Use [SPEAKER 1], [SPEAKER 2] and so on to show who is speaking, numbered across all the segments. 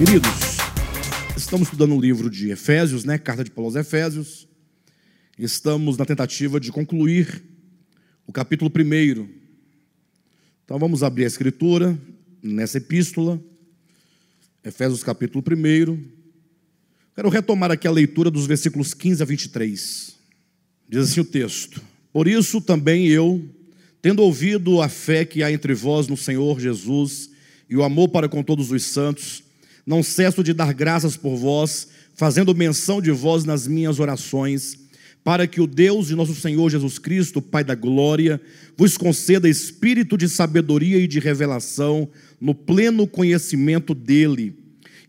[SPEAKER 1] Queridos, estamos estudando o livro de Efésios, né? Carta de Paulo aos Efésios. Estamos na tentativa de concluir o capítulo 1. Então vamos abrir a escritura nessa epístola, Efésios capítulo 1. Quero retomar aqui a leitura dos versículos 15 a 23. Diz assim o texto: Por isso também eu, tendo ouvido a fé que há entre vós no Senhor Jesus e o amor para com todos os santos, não cesso de dar graças por vós, fazendo menção de vós nas minhas orações, para que o Deus de nosso Senhor Jesus Cristo, Pai da glória, vos conceda espírito de sabedoria e de revelação no pleno conhecimento dele,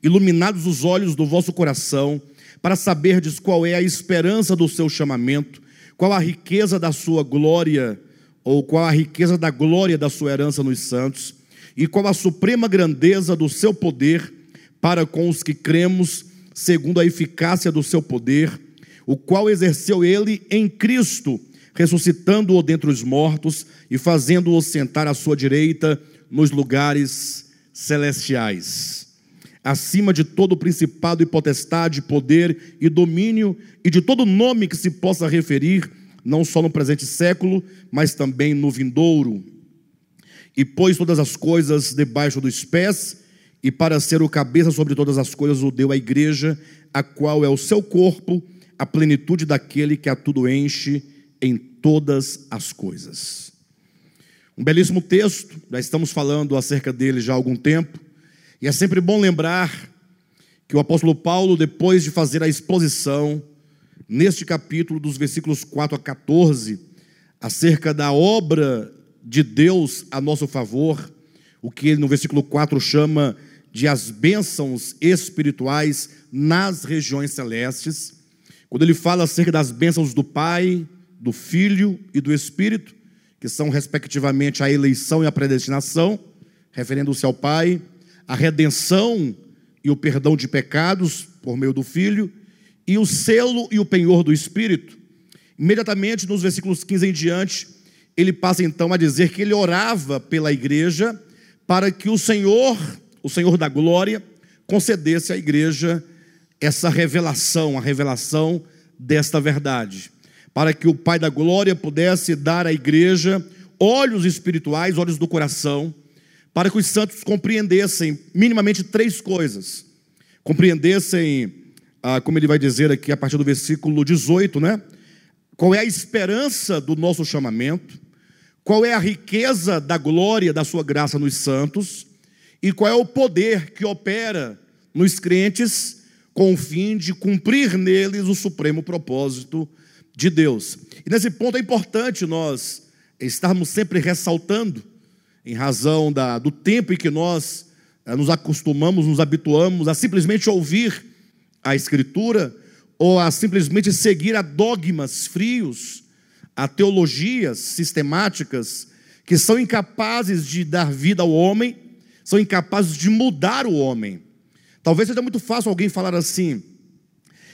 [SPEAKER 1] iluminados os olhos do vosso coração, para saberdes qual é a esperança do seu chamamento, qual a riqueza da sua glória, ou qual a riqueza da glória da sua herança nos santos, e qual a suprema grandeza do seu poder para com os que cremos, segundo a eficácia do seu poder, o qual exerceu ele em Cristo, ressuscitando-o dentre os mortos e fazendo-o sentar à sua direita nos lugares celestiais. Acima de todo principado e potestade, poder e domínio, e de todo nome que se possa referir, não só no presente século, mas também no vindouro. E pôs todas as coisas debaixo dos pés, e para ser o cabeça sobre todas as coisas o deu à igreja, a qual é o seu corpo, a plenitude daquele que a tudo enche em todas as coisas. Um belíssimo texto, já estamos falando acerca dele já há algum tempo, e é sempre bom lembrar que o apóstolo Paulo, depois de fazer a exposição, neste capítulo, dos versículos 4 a 14, acerca da obra de Deus a nosso favor, o que ele no versículo 4 chama de as bênçãos espirituais nas regiões celestes, quando ele fala acerca das bênçãos do Pai, do Filho e do Espírito, que são respectivamente a eleição e a predestinação, referindo-se ao Pai, a redenção e o perdão de pecados por meio do Filho, e o selo e o penhor do Espírito. Imediatamente nos versículos 15 em diante, ele passa então a dizer que ele orava pela igreja para que o Senhor o Senhor da glória concedesse à igreja essa revelação, a revelação desta verdade, para que o Pai da glória pudesse dar à igreja olhos espirituais, olhos do coração, para que os santos compreendessem minimamente três coisas. Compreendessem, ah, como ele vai dizer aqui a partir do versículo 18, né? Qual é a esperança do nosso chamamento? Qual é a riqueza da glória da sua graça nos santos? e qual é o poder que opera nos crentes com o fim de cumprir neles o supremo propósito de Deus. E nesse ponto é importante nós estarmos sempre ressaltando, em razão da, do tempo em que nós é, nos acostumamos, nos habituamos a simplesmente ouvir a Escritura ou a simplesmente seguir a dogmas frios, a teologias sistemáticas que são incapazes de dar vida ao homem são incapazes de mudar o homem. Talvez seja muito fácil alguém falar assim,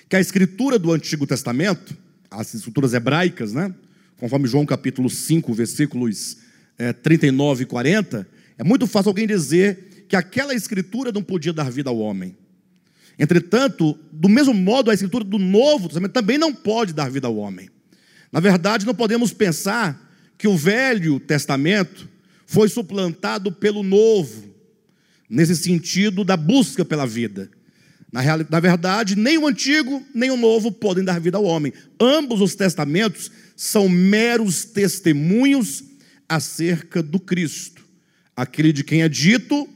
[SPEAKER 1] que a escritura do Antigo Testamento, as escrituras hebraicas, né? Conforme João capítulo 5, versículos é, 39 e 40, é muito fácil alguém dizer que aquela escritura não podia dar vida ao homem. Entretanto, do mesmo modo, a escritura do Novo Testamento também não pode dar vida ao homem. Na verdade, não podemos pensar que o Velho Testamento foi suplantado pelo Novo, nesse sentido da busca pela vida. Na, real, na verdade, nem o antigo nem o novo podem dar vida ao homem. Ambos os testamentos são meros testemunhos acerca do Cristo, aquele de quem é dito: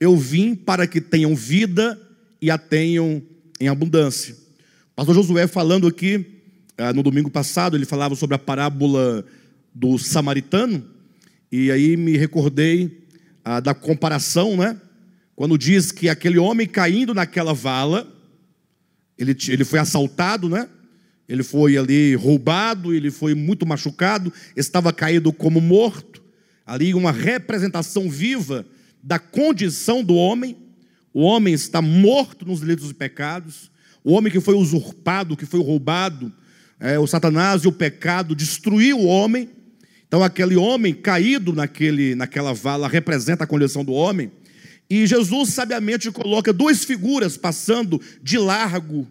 [SPEAKER 1] Eu vim para que tenham vida e a tenham em abundância. Pastor Josué, falando aqui ah, no domingo passado, ele falava sobre a parábola do samaritano, e aí me recordei ah, da comparação, né? quando diz que aquele homem caindo naquela vala, ele, ele foi assaltado, né? Ele foi ali roubado, ele foi muito machucado, estava caído como morto. Ali uma representação viva da condição do homem. O homem está morto nos delitos e pecados. O homem que foi usurpado, que foi roubado, é, o Satanás e o pecado destruiu o homem. Então, aquele homem caído naquele, naquela vala representa a condição do homem. E Jesus sabiamente coloca duas figuras passando de largo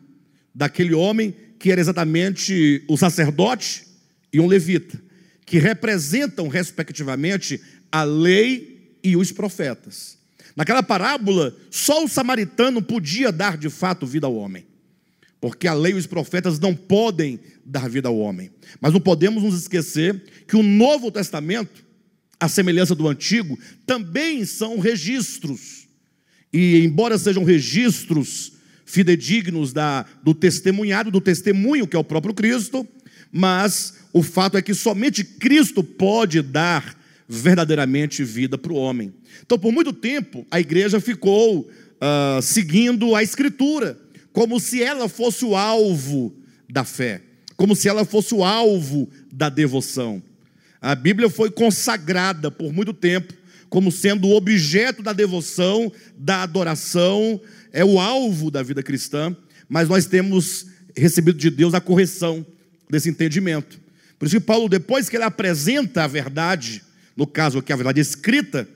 [SPEAKER 1] daquele homem, que era exatamente o sacerdote e um levita, que representam, respectivamente, a lei e os profetas. Naquela parábola, só o samaritano podia dar de fato vida ao homem, porque a lei e os profetas não podem dar vida ao homem. Mas não podemos nos esquecer que o Novo Testamento, a semelhança do Antigo, também são registros. E embora sejam registros fidedignos da, do testemunhado, do testemunho que é o próprio Cristo, mas o fato é que somente Cristo pode dar verdadeiramente vida para o homem. Então, por muito tempo, a igreja ficou uh, seguindo a Escritura, como se ela fosse o alvo da fé como se ela fosse o alvo da devoção. A Bíblia foi consagrada por muito tempo como sendo o objeto da devoção, da adoração, é o alvo da vida cristã, mas nós temos recebido de Deus a correção desse entendimento. Por isso que Paulo, depois que ele apresenta a verdade, no caso aqui a verdade escrita,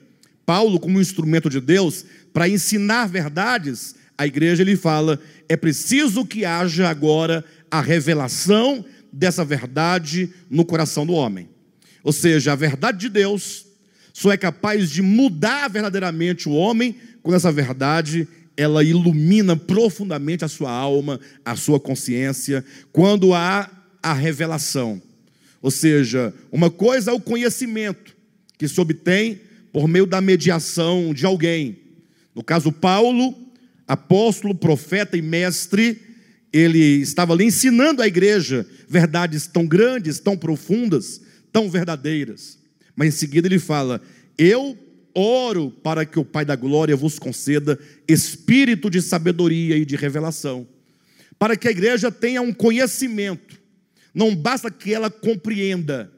[SPEAKER 1] Paulo, como instrumento de Deus, para ensinar verdades, a igreja ele fala: é preciso que haja agora a revelação dessa verdade no coração do homem. Ou seja, a verdade de Deus só é capaz de mudar verdadeiramente o homem quando essa verdade ela ilumina profundamente a sua alma, a sua consciência, quando há a revelação. Ou seja, uma coisa é o conhecimento que se obtém por meio da mediação de alguém. No caso Paulo, apóstolo, profeta e mestre, ele estava ali ensinando à igreja verdades tão grandes, tão profundas, tão verdadeiras. Mas em seguida ele fala: Eu oro para que o Pai da glória vos conceda espírito de sabedoria e de revelação, para que a igreja tenha um conhecimento. Não basta que ela compreenda,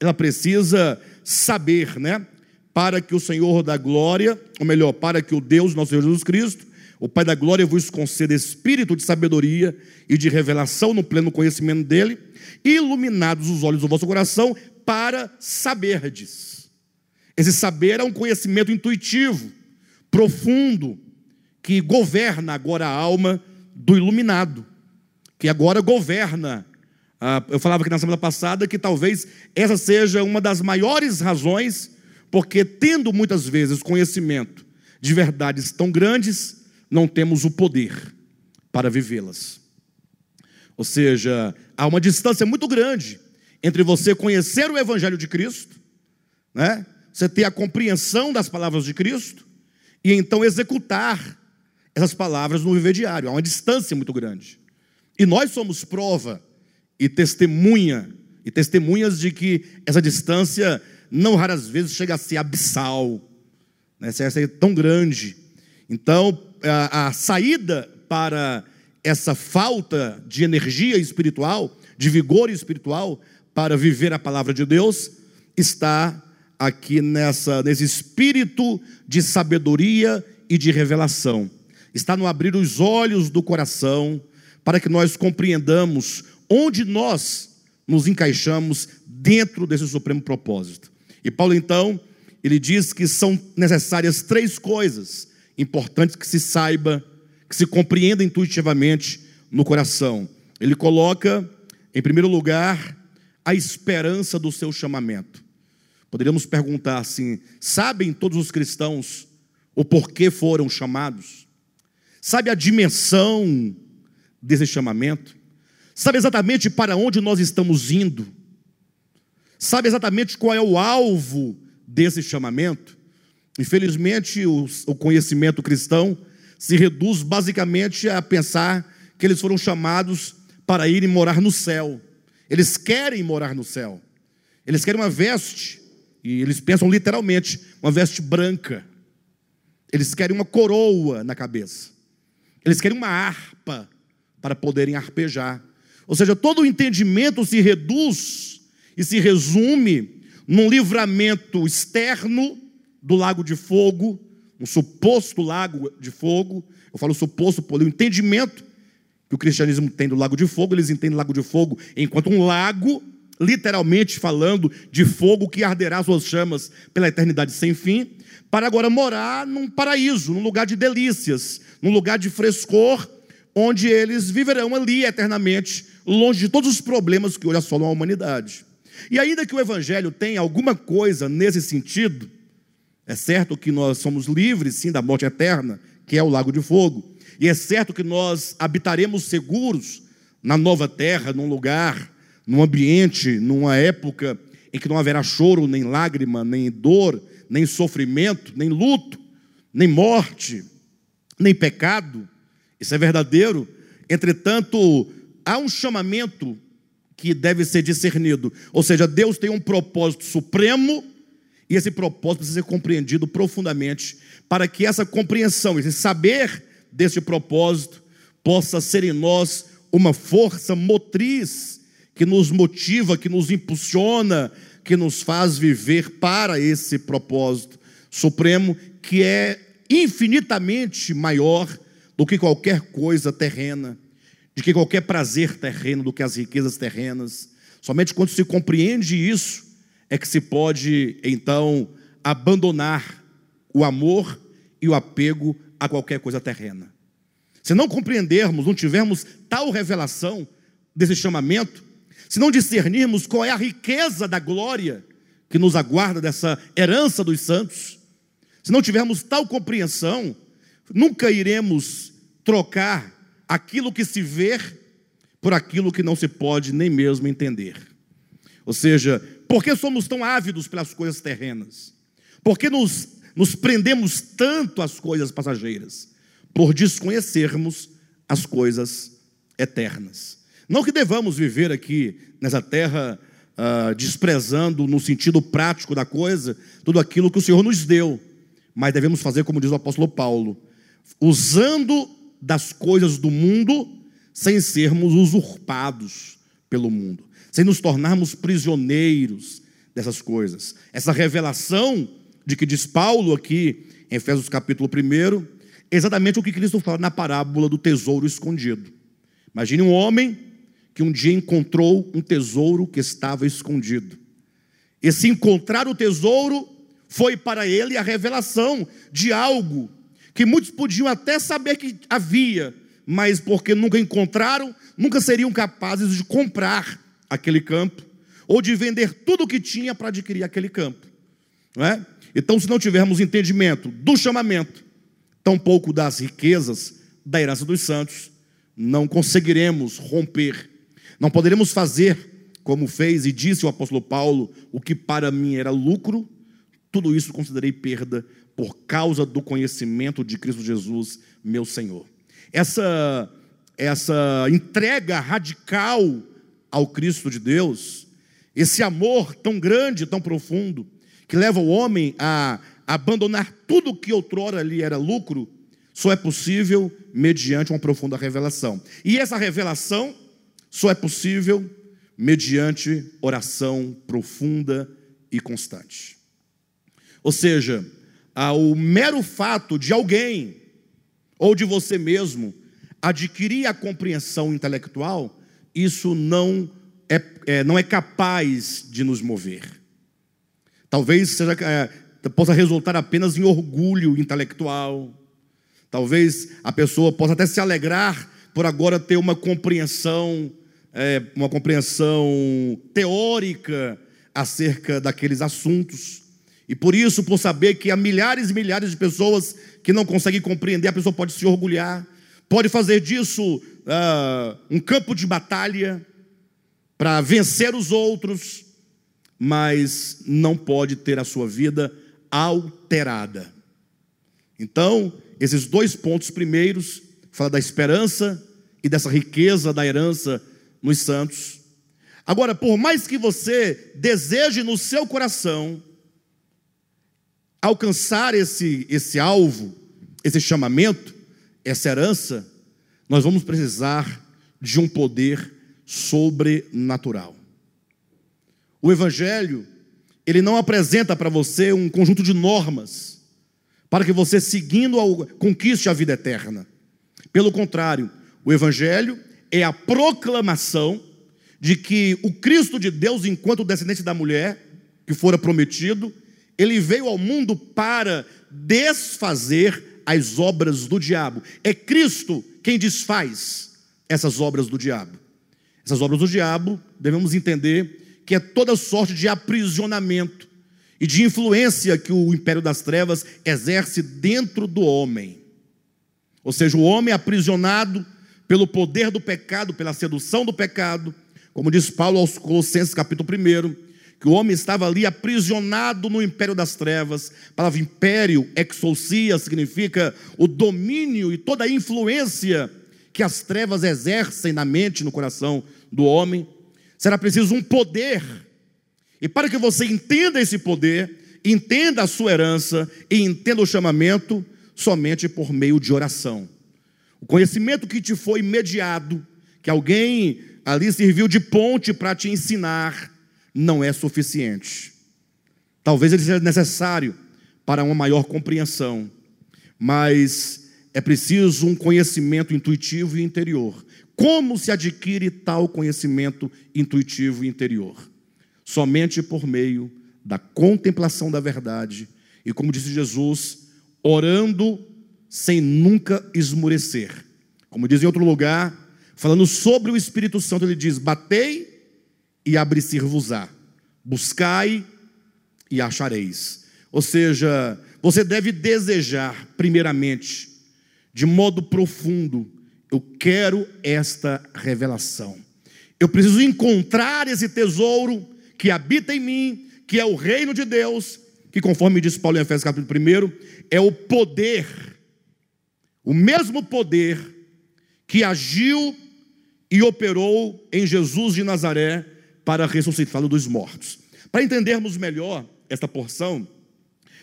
[SPEAKER 1] ela precisa saber, né? Para que o Senhor da glória, ou melhor, para que o Deus, nosso Senhor Jesus Cristo, o Pai da glória vos conceda espírito de sabedoria e de revelação no pleno conhecimento dele, iluminados os olhos do vosso coração para saberdes. Esse saber é um conhecimento intuitivo, profundo, que governa agora a alma do iluminado, que agora governa. eu falava aqui na semana passada que talvez essa seja uma das maiores razões, porque tendo muitas vezes conhecimento de verdades tão grandes, não temos o poder para vivê-las. Ou seja, há uma distância muito grande entre você conhecer o Evangelho de Cristo, né? Você ter a compreensão das palavras de Cristo, e então executar essas palavras no viver diário. Há uma distância muito grande. E nós somos prova e testemunha, e testemunhas de que essa distância não raras vezes chega a ser abissal, né? chega a ser tão grande. Então, a, a saída para essa falta de energia espiritual, de vigor espiritual para viver a palavra de Deus, está aqui nessa nesse espírito de sabedoria e de revelação. Está no abrir os olhos do coração para que nós compreendamos onde nós nos encaixamos dentro desse supremo propósito. E Paulo então, ele diz que são necessárias três coisas importante que se saiba, que se compreenda intuitivamente no coração. Ele coloca, em primeiro lugar, a esperança do seu chamamento. Poderíamos perguntar assim: sabem todos os cristãos o porquê foram chamados? Sabe a dimensão desse chamamento? Sabe exatamente para onde nós estamos indo? Sabe exatamente qual é o alvo desse chamamento? Infelizmente, o, conhecimento cristão se reduz basicamente a pensar que eles foram chamados para irem morar no céu. Eles querem morar no céu. Eles querem uma veste, e eles pensam literalmente, uma veste branca. Eles querem uma coroa na cabeça. Eles querem uma harpa para poderem arpejar. Ou seja, todo o entendimento se reduz e se resume num livramento externo do lago de fogo, um suposto lago de fogo. Eu falo suposto por o entendimento que o cristianismo tem do lago de fogo, eles entendem o lago de fogo enquanto um lago literalmente falando de fogo que arderá suas chamas pela eternidade sem fim, para agora morar num paraíso, num lugar de delícias, num lugar de frescor, onde eles viverão ali eternamente, longe de todos os problemas que hoje assolam a humanidade. E ainda que o Evangelho tenha alguma coisa nesse sentido, é certo que nós somos livres, sim, da morte eterna, que é o lago de fogo, e é certo que nós habitaremos seguros na nova terra, num lugar, num ambiente, numa época em que não haverá choro, nem lágrima, nem dor, nem sofrimento, nem luto, nem morte, nem pecado. Isso é verdadeiro. Entretanto, há um chamamento que deve ser discernido. Ou seja, Deus tem um propósito supremo e esse propósito precisa ser compreendido profundamente para que essa compreensão, esse saber desse propósito possa ser em nós uma força motriz que nos motiva, que nos impulsiona, que nos faz viver para esse propósito supremo que é infinitamente maior do que qualquer coisa terrena de que qualquer prazer terreno do que as riquezas terrenas. Somente quando se compreende isso é que se pode então abandonar o amor e o apego a qualquer coisa terrena. Se não compreendermos, não tivermos tal revelação desse chamamento, se não discernirmos qual é a riqueza da glória que nos aguarda dessa herança dos santos, se não tivermos tal compreensão, nunca iremos trocar aquilo que se vê por aquilo que não se pode nem mesmo entender. Ou seja, por que somos tão ávidos pelas coisas terrenas? Por que nos, nos prendemos tanto às coisas passageiras? Por desconhecermos as coisas eternas. Não que devamos viver aqui nessa terra uh, desprezando no sentido prático da coisa tudo aquilo que o Senhor nos deu, mas devemos fazer como diz o apóstolo Paulo, usando das coisas do mundo sem sermos usurpados pelo mundo, sem nos tornarmos prisioneiros dessas coisas. Essa revelação de que diz Paulo aqui em Efésios capítulo 1, é exatamente o que Cristo fala na parábola do tesouro escondido. Imagine um homem que um dia encontrou um tesouro que estava escondido. Esse encontrar o tesouro foi para ele a revelação de algo que muitos podiam até saber que havia, mas porque nunca encontraram, nunca seriam capazes de comprar aquele campo ou de vender tudo o que tinha para adquirir aquele campo. Não é? Então, se não tivermos entendimento do chamamento, tampouco das riquezas da herança dos santos, não conseguiremos romper, não poderemos fazer como fez e disse o apóstolo Paulo: o que para mim era lucro, tudo isso considerei perda por causa do conhecimento de Cristo Jesus, meu Senhor. Essa, essa entrega radical ao Cristo de Deus, esse amor tão grande, tão profundo, que leva o homem a abandonar tudo que outrora lhe era lucro, só é possível mediante uma profunda revelação. E essa revelação só é possível mediante oração profunda e constante. Ou seja, ao mero fato de alguém ou de você mesmo adquirir a compreensão intelectual, isso não é, é não é capaz de nos mover. Talvez seja, é, possa resultar apenas em orgulho intelectual. Talvez a pessoa possa até se alegrar por agora ter uma compreensão, é, uma compreensão teórica acerca daqueles assuntos. E por isso, por saber que há milhares e milhares de pessoas que não conseguem compreender, a pessoa pode se orgulhar, pode fazer disso uh, um campo de batalha para vencer os outros, mas não pode ter a sua vida alterada. Então, esses dois pontos primeiros, fala da esperança e dessa riqueza da herança nos santos. Agora, por mais que você deseje no seu coração, alcançar esse, esse alvo, esse chamamento, essa herança, nós vamos precisar de um poder sobrenatural. O Evangelho, ele não apresenta para você um conjunto de normas para que você, seguindo, conquiste a vida eterna. Pelo contrário, o Evangelho é a proclamação de que o Cristo de Deus, enquanto descendente da mulher, que fora prometido, ele veio ao mundo para desfazer as obras do diabo. É Cristo quem desfaz essas obras do diabo. Essas obras do diabo, devemos entender que é toda sorte de aprisionamento e de influência que o império das trevas exerce dentro do homem. Ou seja, o homem aprisionado pelo poder do pecado, pela sedução do pecado, como diz Paulo aos Colossenses, capítulo 1, que o homem estava ali aprisionado no império das trevas. A palavra império, exousia, significa o domínio e toda a influência que as trevas exercem na mente e no coração do homem. Será preciso um poder. E para que você entenda esse poder, entenda a sua herança e entenda o chamamento, somente por meio de oração. O conhecimento que te foi mediado, que alguém ali serviu de ponte para te ensinar, não é suficiente. Talvez ele seja necessário para uma maior compreensão, mas é preciso um conhecimento intuitivo e interior. Como se adquire tal conhecimento intuitivo e interior? Somente por meio da contemplação da verdade e, como disse Jesus, orando sem nunca esmurecer. Como diz em outro lugar, falando sobre o Espírito Santo, ele diz: Batei e abre-se-vos-á, buscai e achareis. Ou seja, você deve desejar, primeiramente, de modo profundo, eu quero esta revelação. Eu preciso encontrar esse tesouro que habita em mim, que é o reino de Deus, que conforme diz Paulo em Efésios capítulo 1, é o poder, o mesmo poder que agiu e operou em Jesus de Nazaré para ressuscitá-lo dos mortos. Para entendermos melhor esta porção,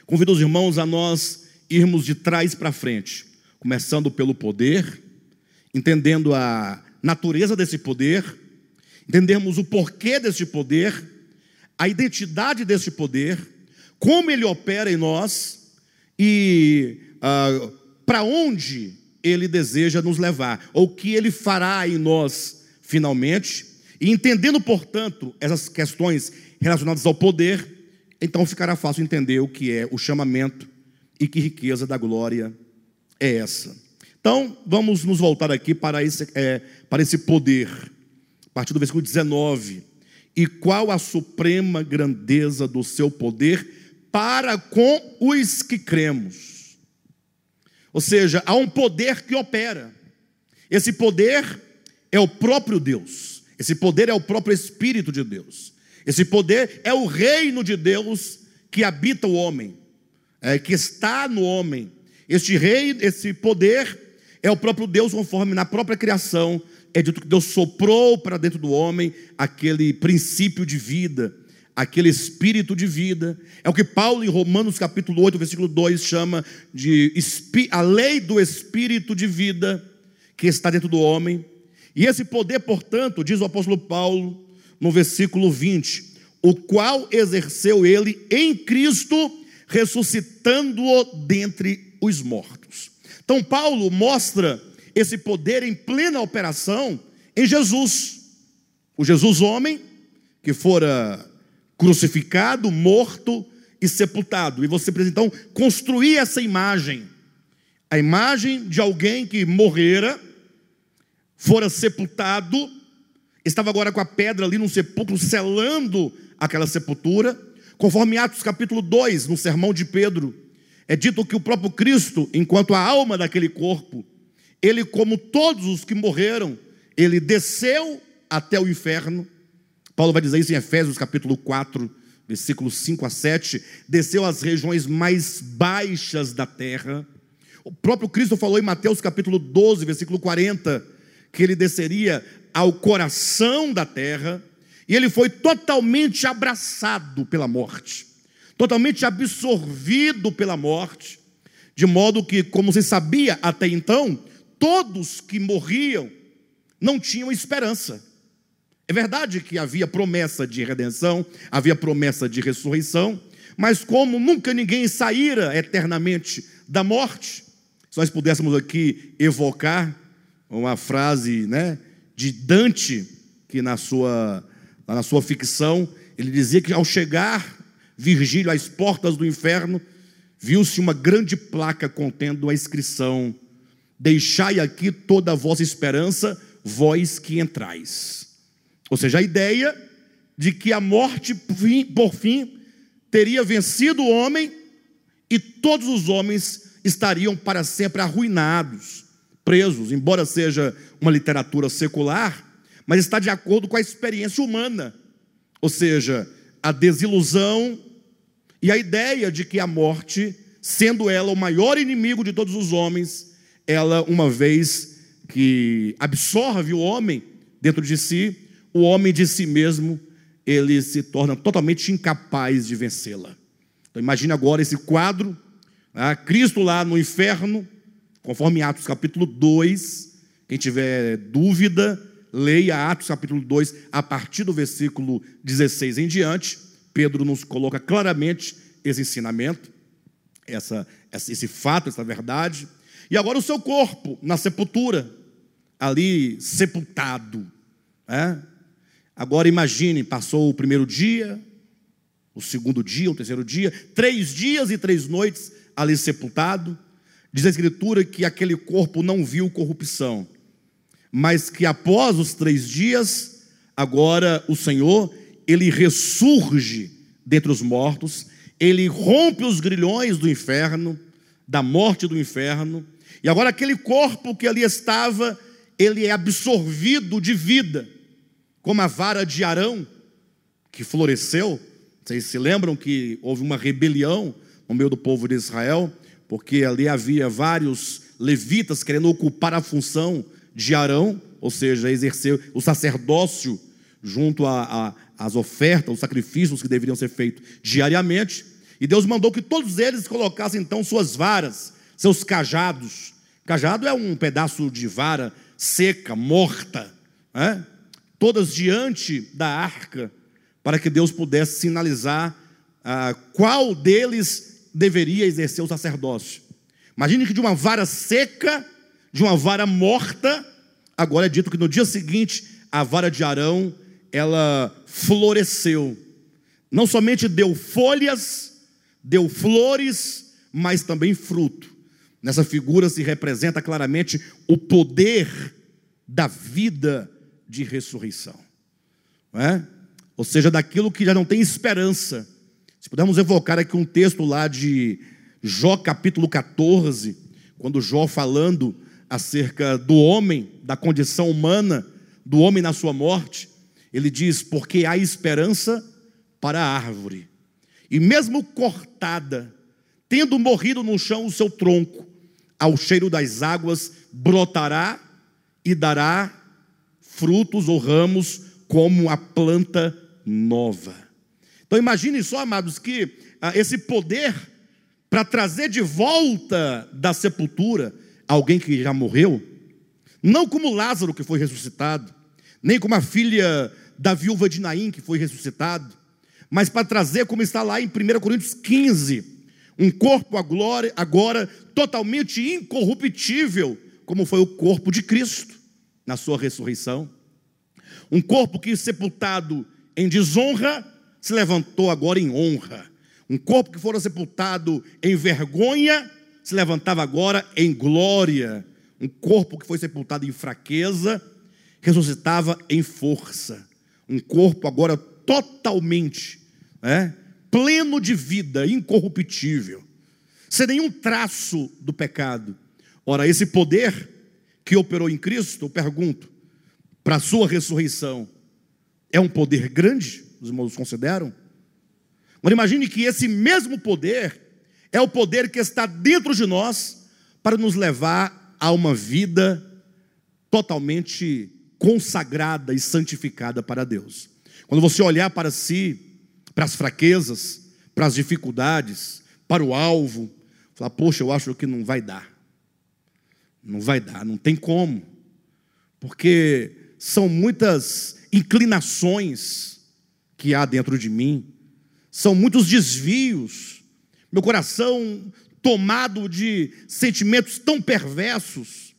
[SPEAKER 1] convido os irmãos a nós irmos de trás para frente, começando pelo poder, entendendo a natureza desse poder, entendermos o porquê desse poder, a identidade desse poder, como ele opera em nós e ah, para onde ele deseja nos levar, ou que ele fará em nós finalmente, e entendendo, portanto, essas questões relacionadas ao poder, então ficará fácil entender o que é o chamamento e que riqueza da glória é essa. Então, vamos nos voltar aqui para esse, é, para esse poder, a partir do versículo 19. E qual a suprema grandeza do seu poder para com os que cremos? Ou seja, há um poder que opera. Esse poder é o próprio Deus. Esse poder é o próprio Espírito de Deus. Esse poder é o reino de Deus que habita o homem, é, que está no homem. Este rei, esse poder é o próprio Deus, conforme na própria criação é dito que Deus soprou para dentro do homem aquele princípio de vida, aquele espírito de vida. É o que Paulo, em Romanos capítulo 8, versículo 2, chama de a lei do espírito de vida que está dentro do homem. E esse poder, portanto, diz o apóstolo Paulo no versículo 20, o qual exerceu ele em Cristo, ressuscitando-o dentre os mortos. Então, Paulo mostra esse poder em plena operação em Jesus, o Jesus homem, que fora crucificado, morto e sepultado. E você precisa então construir essa imagem, a imagem de alguém que morrera fora sepultado, estava agora com a pedra ali no sepulcro, selando aquela sepultura. Conforme Atos capítulo 2, no sermão de Pedro, é dito que o próprio Cristo, enquanto a alma daquele corpo, ele, como todos os que morreram, ele desceu até o inferno. Paulo vai dizer isso em Efésios capítulo 4, versículos 5 a 7. Desceu às regiões mais baixas da terra. O próprio Cristo falou em Mateus capítulo 12, versículo 40 que ele desceria ao coração da terra, e ele foi totalmente abraçado pela morte, totalmente absorvido pela morte, de modo que, como se sabia até então, todos que morriam não tinham esperança. É verdade que havia promessa de redenção, havia promessa de ressurreição, mas como nunca ninguém saíra eternamente da morte, se nós pudéssemos aqui evocar uma frase né, de Dante, que na sua, na sua ficção, ele dizia que ao chegar Virgílio às portas do inferno, viu-se uma grande placa contendo a inscrição: Deixai aqui toda a vossa esperança, vós que entrais. Ou seja, a ideia de que a morte, por fim, teria vencido o homem e todos os homens estariam para sempre arruinados, presos, embora seja uma literatura secular, mas está de acordo com a experiência humana. Ou seja, a desilusão e a ideia de que a morte, sendo ela o maior inimigo de todos os homens, ela, uma vez que absorve o homem dentro de si, o homem de si mesmo, ele se torna totalmente incapaz de vencê-la. Então imagine agora esse quadro, né? Cristo lá no inferno, conforme Atos capítulo 2, quem tiver dúvida, leia Atos capítulo 2, a partir do versículo 16 em diante, Pedro nos coloca claramente esse ensinamento, essa, esse fato, essa verdade. E agora o seu corpo na sepultura, ali sepultado. Né? Agora imagine, passou o primeiro dia, o segundo dia, o terceiro dia, três dias e três noites ali sepultado. Diz a Escritura que aquele corpo não viu corrupção, mas que após os três dias, agora o Senhor, ele ressurge dentre os mortos, ele rompe os grilhões do inferno, da morte do inferno, e agora aquele corpo que ali estava, ele é absorvido de vida, como a vara de Arão, que floresceu. Vocês se lembram que houve uma rebelião no meio do povo de Israel, porque ali havia vários levitas querendo ocupar a função de Arão, ou seja, exercer o sacerdócio junto às ofertas, os sacrifícios que deveriam ser feitos diariamente. E Deus mandou que todos eles colocassem então suas varas, seus cajados. Cajado é um pedaço de vara seca, morta, né? Todas diante da arca, para que Deus pudesse sinalizar ah, qual deles deveria exercer o sacerdócio. Imagine que de uma vara seca, de uma vara morta, agora é dito que no dia seguinte a vara de Arão ela floresceu. Não somente deu folhas, deu flores, mas também fruto. Nessa figura se representa claramente o poder da vida de ressurreição. É? Ou seja, daquilo que já não tem esperança. Se pudermos evocar aqui um texto lá de Jó capítulo 14, quando Jó falando acerca do homem, da condição humana, do homem na sua morte, ele diz: Porque há esperança para a árvore, e mesmo cortada, tendo morrido no chão o seu tronco, ao cheiro das águas brotará e dará frutos ou ramos como a planta nova. Então imagine só, amados, que ah, esse poder para trazer de volta da sepultura alguém que já morreu, não como Lázaro que foi ressuscitado, nem como a filha da viúva de Naim que foi ressuscitado, mas para trazer, como está lá em 1 Coríntios 15, um corpo agora, agora totalmente incorruptível, como foi o corpo de Cristo na sua ressurreição. Um corpo que sepultado em desonra se levantou agora em honra. Um corpo que fora sepultado em vergonha se levantava agora em glória. Um corpo que foi sepultado em fraqueza ressuscitava em força. Um corpo agora totalmente né, pleno de vida, incorruptível, sem nenhum traço do pecado. Ora, esse poder que operou em Cristo, eu pergunto, para a sua ressurreição, é um poder grande? Os irmãos consideram? Agora imagine que esse mesmo poder é o poder que está dentro de nós para nos levar a uma vida totalmente consagrada e santificada para Deus. Quando você olhar para si, para as fraquezas, para as dificuldades, para o alvo, falar, poxa, eu acho que não vai dar. Não vai dar, não tem como. Porque são muitas inclinações que há dentro de mim, são muitos desvios, meu coração tomado de sentimentos tão perversos.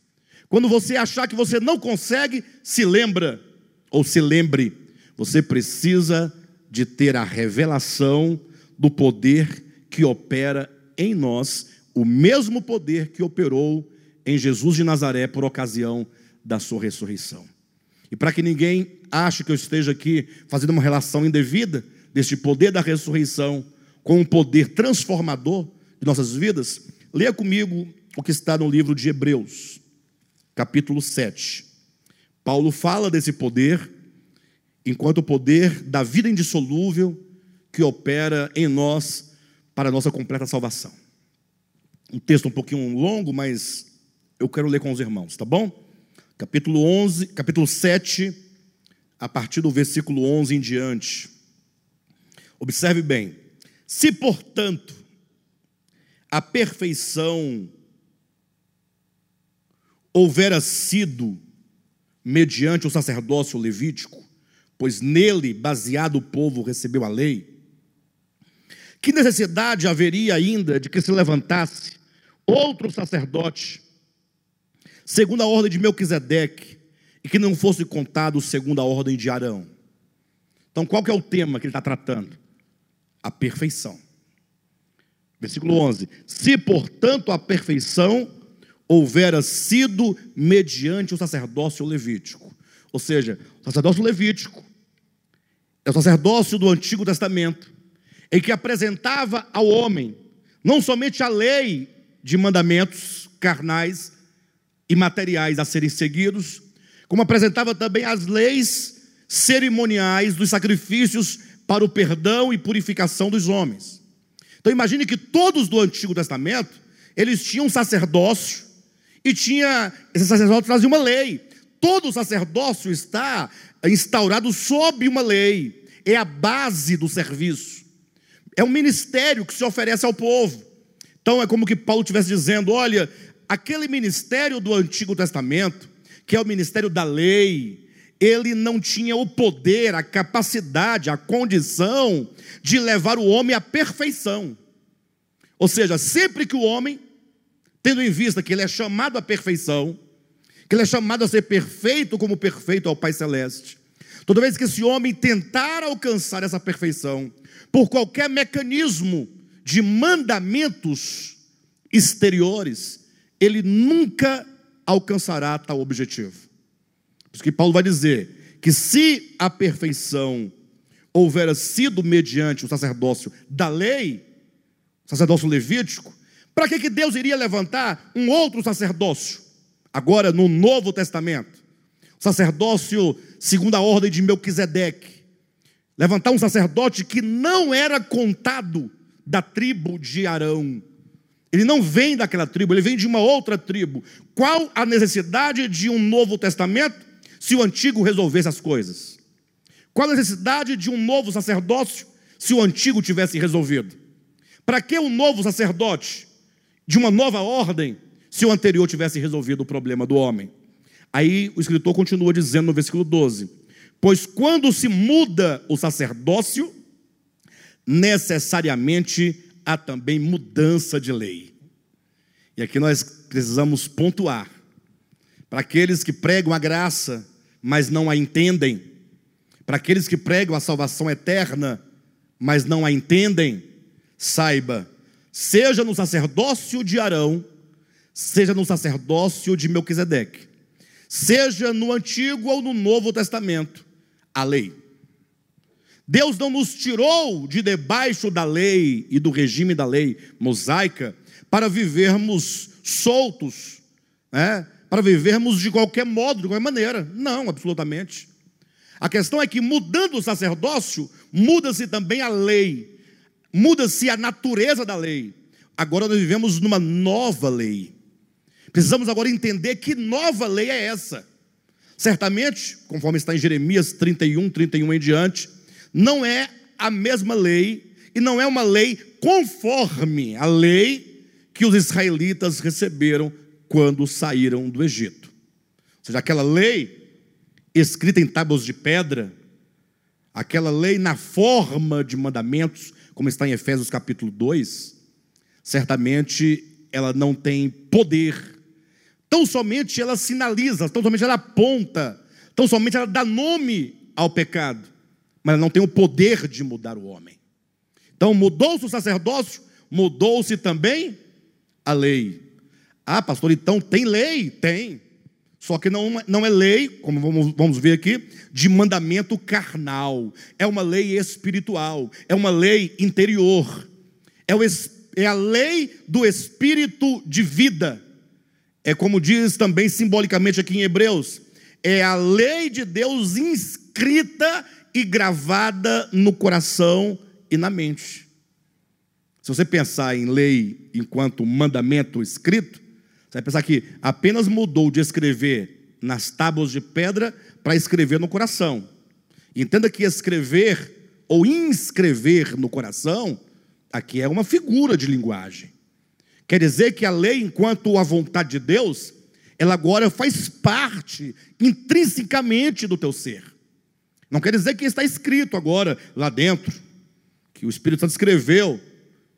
[SPEAKER 1] Quando você achar que você não consegue, se lembra ou se lembre, você precisa de ter a revelação do poder que opera em nós, o mesmo poder que operou em Jesus de Nazaré por ocasião da sua ressurreição. E para que ninguém ache que eu esteja aqui fazendo uma relação indevida deste poder da ressurreição com um poder transformador de nossas vidas, leia comigo o que está no livro de Hebreus, capítulo 7. Paulo fala desse poder enquanto o poder da vida indissolúvel que opera em nós para a nossa completa salvação. Um texto um pouquinho longo, mas eu quero ler com os irmãos, tá bom? Capítulo 11, capítulo 7, a partir do versículo 11 em diante. Observe bem: se, portanto, a perfeição houvera sido mediante o sacerdócio levítico, pois nele, baseado o povo, recebeu a lei, que necessidade haveria ainda de que se levantasse outro sacerdote, segundo a ordem de Melquisedeque, e que não fosse contado segundo a ordem de Arão? Então, qual que é o tema que ele está tratando? A perfeição. Versículo 11: Se, portanto, a perfeição houvera sido mediante o sacerdócio levítico. Ou seja, o sacerdócio levítico é o sacerdócio do Antigo Testamento, em que apresentava ao homem não somente a lei de mandamentos carnais e materiais a serem seguidos, como apresentava também as leis cerimoniais dos sacrifícios para o perdão e purificação dos homens. Então imagine que todos do Antigo Testamento, eles tinham sacerdócio e tinha, esse sacerdócio trazia uma lei. Todo sacerdócio está instaurado sob uma lei, é a base do serviço. É um ministério que se oferece ao povo. Então é como que Paulo estivesse dizendo: olha, aquele ministério do Antigo Testamento, que é o ministério da lei, ele não tinha o poder, a capacidade, a condição de levar o homem à perfeição. Ou seja, sempre que o homem tendo em vista que ele é chamado à perfeição, que ele é chamado a ser perfeito como perfeito ao Pai Celeste. Toda vez que esse homem tentar alcançar essa perfeição, por qualquer mecanismo de mandamentos exteriores, ele nunca alcançará tal objetivo. Por isso que Paulo vai dizer que se a perfeição houvera sido mediante o sacerdócio da lei, sacerdócio levítico, para que, que Deus iria levantar um outro sacerdócio? Agora, no Novo Testamento, sacerdócio segundo a ordem de Melquisedeque. Levantar um sacerdote que não era contado da tribo de Arão. Ele não vem daquela tribo, ele vem de uma outra tribo. Qual a necessidade de um Novo Testamento se o antigo resolvesse as coisas? Qual a necessidade de um novo sacerdócio se o antigo tivesse resolvido? Para que um novo sacerdote? de uma nova ordem se o anterior tivesse resolvido o problema do homem. Aí o escritor continua dizendo no versículo 12: Pois quando se muda o sacerdócio, necessariamente há também mudança de lei. E aqui nós precisamos pontuar. Para aqueles que pregam a graça, mas não a entendem, para aqueles que pregam a salvação eterna, mas não a entendem, saiba seja no sacerdócio de Arão, seja no sacerdócio de Melquisedeque, seja no Antigo ou no Novo Testamento, a lei. Deus não nos tirou de debaixo da lei e do regime da lei mosaica para vivermos soltos, né? para vivermos de qualquer modo, de qualquer maneira. Não, absolutamente. A questão é que mudando o sacerdócio, muda-se também a lei muda-se a natureza da lei. Agora nós vivemos numa nova lei. Precisamos agora entender que nova lei é essa. Certamente, conforme está em Jeremias 31, 31 em diante, não é a mesma lei e não é uma lei conforme a lei que os israelitas receberam quando saíram do Egito. Ou seja, aquela lei escrita em tábuas de pedra, aquela lei na forma de mandamentos, como está em Efésios capítulo 2, certamente ela não tem poder. Tão somente ela sinaliza, tão somente ela aponta Então somente ela dá nome ao pecado, mas não tem o poder de mudar o homem. Então mudou-se o sacerdócio, mudou-se também a lei. Ah, pastor, então tem lei? Tem. Só que não, não é lei, como vamos, vamos ver aqui, de mandamento carnal. É uma lei espiritual, é uma lei interior. É, o, é a lei do espírito de vida. É como diz também simbolicamente aqui em Hebreus: é a lei de Deus inscrita e gravada no coração e na mente. Se você pensar em lei enquanto mandamento escrito, você vai pensar que apenas mudou de escrever nas tábuas de pedra para escrever no coração. Entenda que escrever ou inscrever no coração, aqui é uma figura de linguagem. Quer dizer que a lei, enquanto a vontade de Deus, ela agora faz parte intrinsecamente do teu ser. Não quer dizer que está escrito agora lá dentro, que o Espírito Santo escreveu,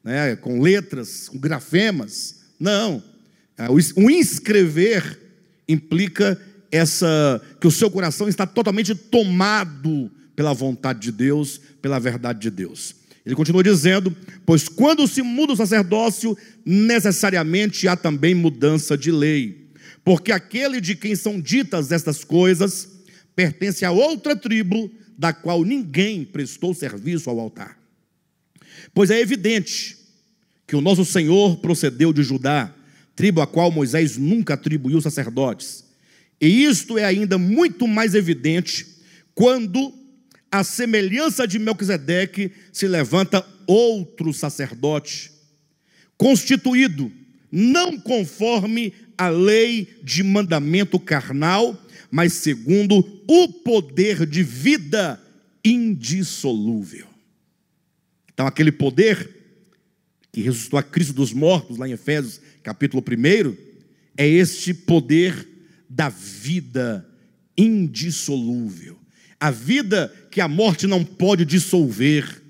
[SPEAKER 1] né, com letras, com grafemas. Não. É, o inscrever implica essa que o seu coração está totalmente tomado pela vontade de Deus, pela verdade de Deus. Ele continua dizendo: Pois quando se muda o sacerdócio, necessariamente há também mudança de lei. Porque aquele de quem são ditas estas coisas pertence a outra tribo, da qual ninguém prestou serviço ao altar. Pois é evidente que o nosso Senhor procedeu de Judá, tribo a qual Moisés nunca atribuiu sacerdotes. E isto é ainda muito mais evidente quando, a semelhança de Melquisedeque, se levanta outro sacerdote, constituído não conforme a lei de mandamento carnal, mas segundo o poder de vida indissolúvel. Então, aquele poder que ressuscitou a Cristo dos mortos, lá em Efésios capítulo 1, é este poder da vida indissolúvel. A vida que a morte não pode dissolver,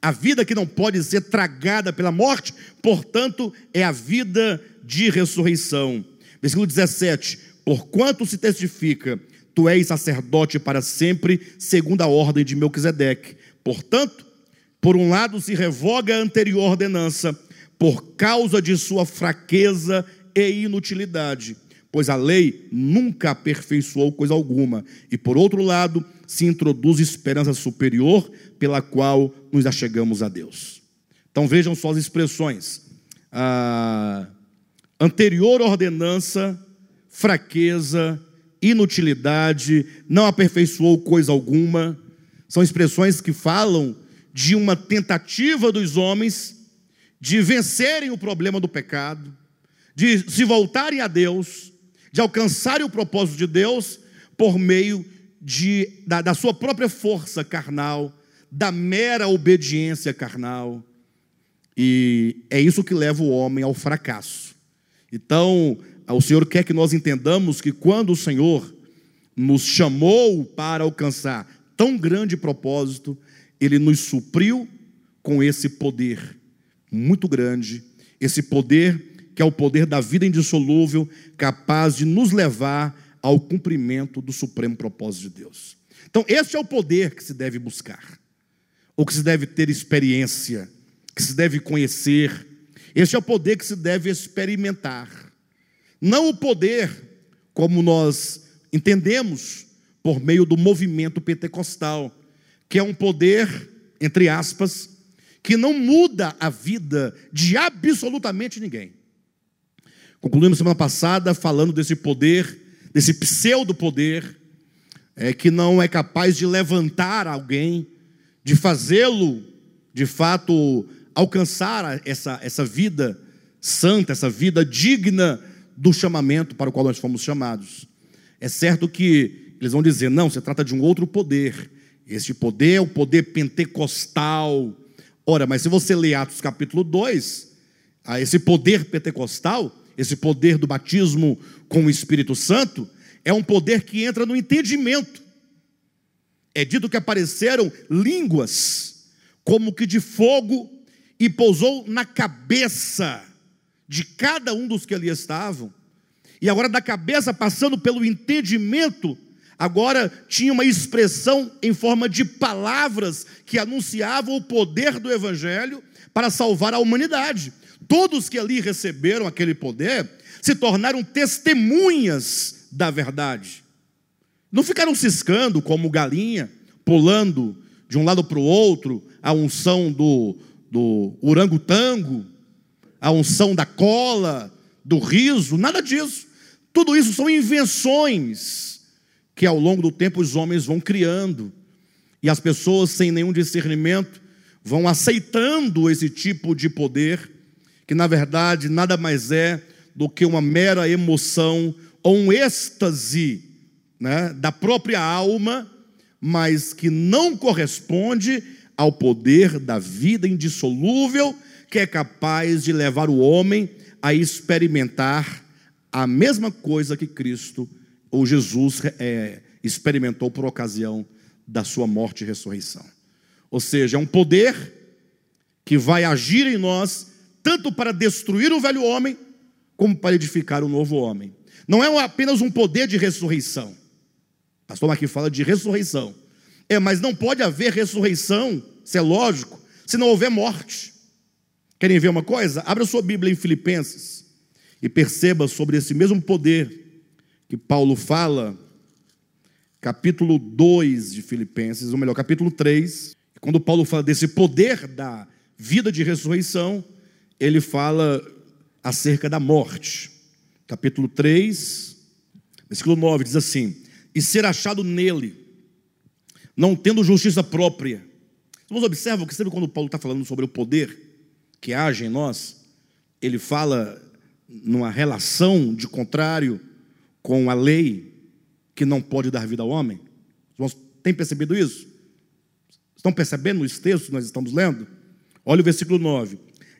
[SPEAKER 1] a vida que não pode ser tragada pela morte, portanto, é a vida de ressurreição. Versículo 17: Porquanto se testifica, tu és sacerdote para sempre, segundo a ordem de Melquisedeque. Portanto, por um lado se revoga a anterior ordenança, por causa de sua fraqueza e inutilidade, pois a lei nunca aperfeiçoou coisa alguma, e por outro lado, se introduz esperança superior pela qual nos achegamos a Deus. Então vejam só as expressões: a anterior ordenança, fraqueza, inutilidade, não aperfeiçoou coisa alguma, são expressões que falam de uma tentativa dos homens de vencerem o problema do pecado, de se voltarem a Deus, de alcançarem o propósito de Deus por meio de, da, da sua própria força carnal, da mera obediência carnal. E é isso que leva o homem ao fracasso. Então, o Senhor quer que nós entendamos que quando o Senhor nos chamou para alcançar tão grande propósito, Ele nos supriu com esse poder muito grande, esse poder que é o poder da vida indissolúvel, capaz de nos levar ao cumprimento do supremo propósito de Deus. Então, esse é o poder que se deve buscar, ou que se deve ter experiência, que se deve conhecer. Esse é o poder que se deve experimentar. Não o poder como nós entendemos por meio do movimento pentecostal, que é um poder, entre aspas, que não muda a vida de absolutamente ninguém. Concluímos semana passada falando desse poder, desse pseudo-poder, é, que não é capaz de levantar alguém, de fazê-lo, de fato, alcançar essa, essa vida santa, essa vida digna do chamamento para o qual nós fomos chamados. É certo que eles vão dizer, não, se trata de um outro poder. Este poder é o poder pentecostal, Ora, mas se você ler Atos capítulo 2, esse poder pentecostal, esse poder do batismo com o Espírito Santo, é um poder que entra no entendimento. É dito que apareceram línguas, como que de fogo, e pousou na cabeça de cada um dos que ali estavam. E agora, da cabeça, passando pelo entendimento, agora tinha uma expressão em forma de palavras que anunciavam o poder do Evangelho para salvar a humanidade. Todos que ali receberam aquele poder se tornaram testemunhas da verdade. Não ficaram ciscando como galinha, pulando de um lado para o outro, a unção do, do orangotango, a unção da cola, do riso, nada disso. Tudo isso são invenções que ao longo do tempo os homens vão criando. E as pessoas, sem nenhum discernimento, vão aceitando esse tipo de poder, que na verdade nada mais é do que uma mera emoção ou um êxtase né, da própria alma, mas que não corresponde ao poder da vida indissolúvel que é capaz de levar o homem a experimentar a mesma coisa que Cristo ou Jesus é, experimentou por ocasião da sua morte e ressurreição. Ou seja, é um poder que vai agir em nós tanto para destruir o velho homem, como para edificar o novo homem. Não é apenas um poder de ressurreição. Pastor aqui fala de ressurreição. É, mas não pode haver ressurreição, isso é lógico, se não houver morte. Querem ver uma coisa? Abra sua Bíblia em Filipenses e perceba sobre esse mesmo poder que Paulo fala, capítulo 2 de Filipenses, ou melhor, capítulo 3. Quando Paulo fala desse poder da vida de ressurreição, ele fala acerca da morte. Capítulo 3, versículo 9 diz assim: E ser achado nele, não tendo justiça própria. Vamos observar que sempre quando Paulo está falando sobre o poder que age em nós, ele fala numa relação de contrário com a lei que não pode dar vida ao homem. Tem percebido isso? Estão percebendo os textos que nós estamos lendo? Olha o versículo 9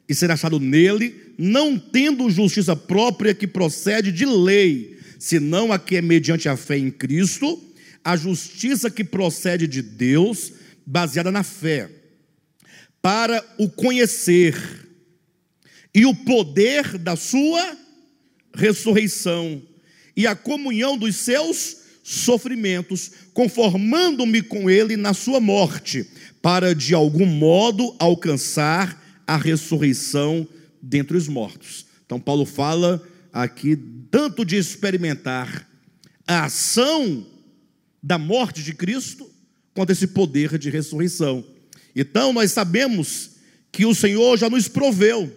[SPEAKER 1] e ser achado nele, não tendo justiça própria que procede de lei, senão a que é mediante a fé em Cristo, a justiça que procede de Deus, baseada na fé, para o conhecer e o poder da sua ressurreição e a comunhão dos seus sofrimentos, conformando-me com ele na sua morte, para de algum modo alcançar a ressurreição dentre os mortos. Então, Paulo fala aqui tanto de experimentar a ação da morte de Cristo, quanto esse poder de ressurreição. Então, nós sabemos que o Senhor já nos proveu.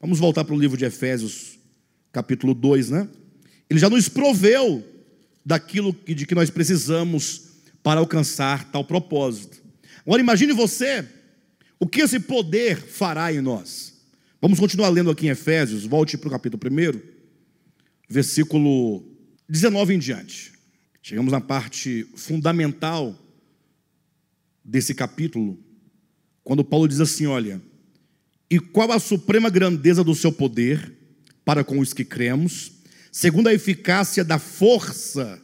[SPEAKER 1] Vamos voltar para o livro de Efésios, capítulo 2, né? Ele já nos proveu daquilo de que nós precisamos para alcançar tal propósito. Agora imagine você o que esse poder fará em nós? Vamos continuar lendo aqui em Efésios, volte para o capítulo 1, versículo 19 em diante. Chegamos na parte fundamental desse capítulo, quando Paulo diz assim: Olha, e qual a suprema grandeza do seu poder para com os que cremos, segundo a eficácia da força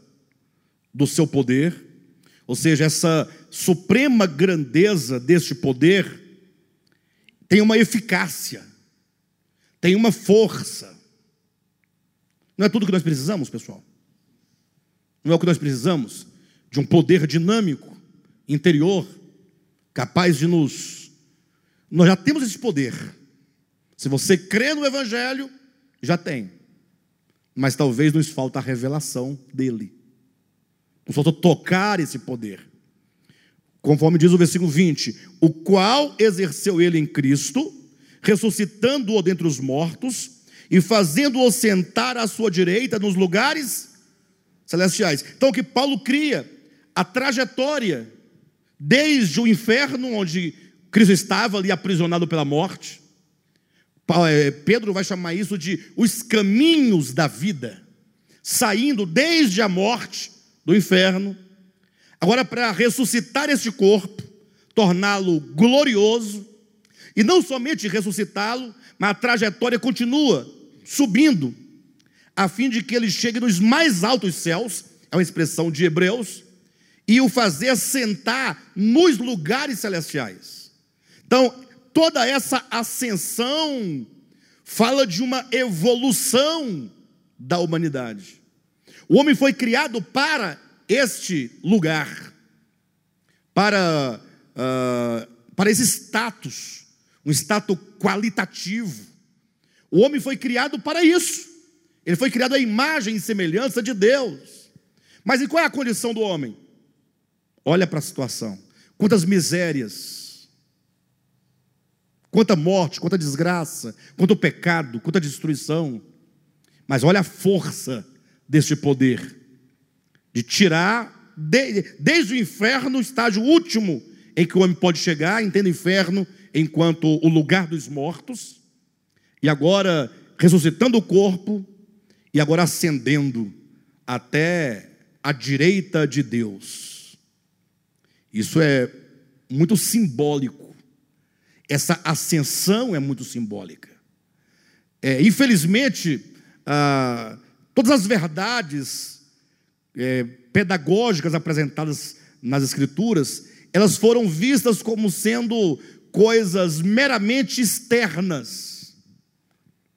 [SPEAKER 1] do seu poder, ou seja, essa suprema grandeza deste poder tem uma eficácia, tem uma força. Não é tudo que nós precisamos, pessoal? Não é o que nós precisamos? De um poder dinâmico, interior, capaz de nos. Nós já temos esse poder. Se você crê no Evangelho, já tem. Mas talvez nos falta a revelação dele. Nos falta tocar esse poder. Conforme diz o versículo 20: O qual exerceu ele em Cristo, ressuscitando-o dentre os mortos e fazendo-o sentar à sua direita nos lugares celestiais. Então, o que Paulo cria, a trajetória, desde o inferno, onde Cristo estava ali aprisionado pela morte. É, Pedro vai chamar isso de os caminhos da vida, saindo desde a morte do inferno Agora, para ressuscitar este corpo, torná-lo glorioso, e não somente ressuscitá-lo, mas a trajetória continua subindo, a fim de que ele chegue nos mais altos céus, é uma expressão de Hebreus, e o fazer sentar nos lugares celestiais. Então, toda essa ascensão fala de uma evolução da humanidade. O homem foi criado para este lugar, para, uh, para esse status, um status qualitativo. O homem foi criado para isso. Ele foi criado à imagem e semelhança de Deus. Mas e qual é a condição do homem? Olha para a situação. Quantas misérias, quanta morte, quanta desgraça, quanto pecado, quanta destruição. Mas olha a força deste poder de tirar de, desde o inferno, o estágio último em que o homem pode chegar, entenda inferno enquanto o lugar dos mortos, e agora ressuscitando o corpo, e agora ascendendo até a direita de Deus. Isso é muito simbólico. Essa ascensão é muito simbólica. É, infelizmente, ah, todas as verdades é, pedagógicas apresentadas nas Escrituras, elas foram vistas como sendo coisas meramente externas.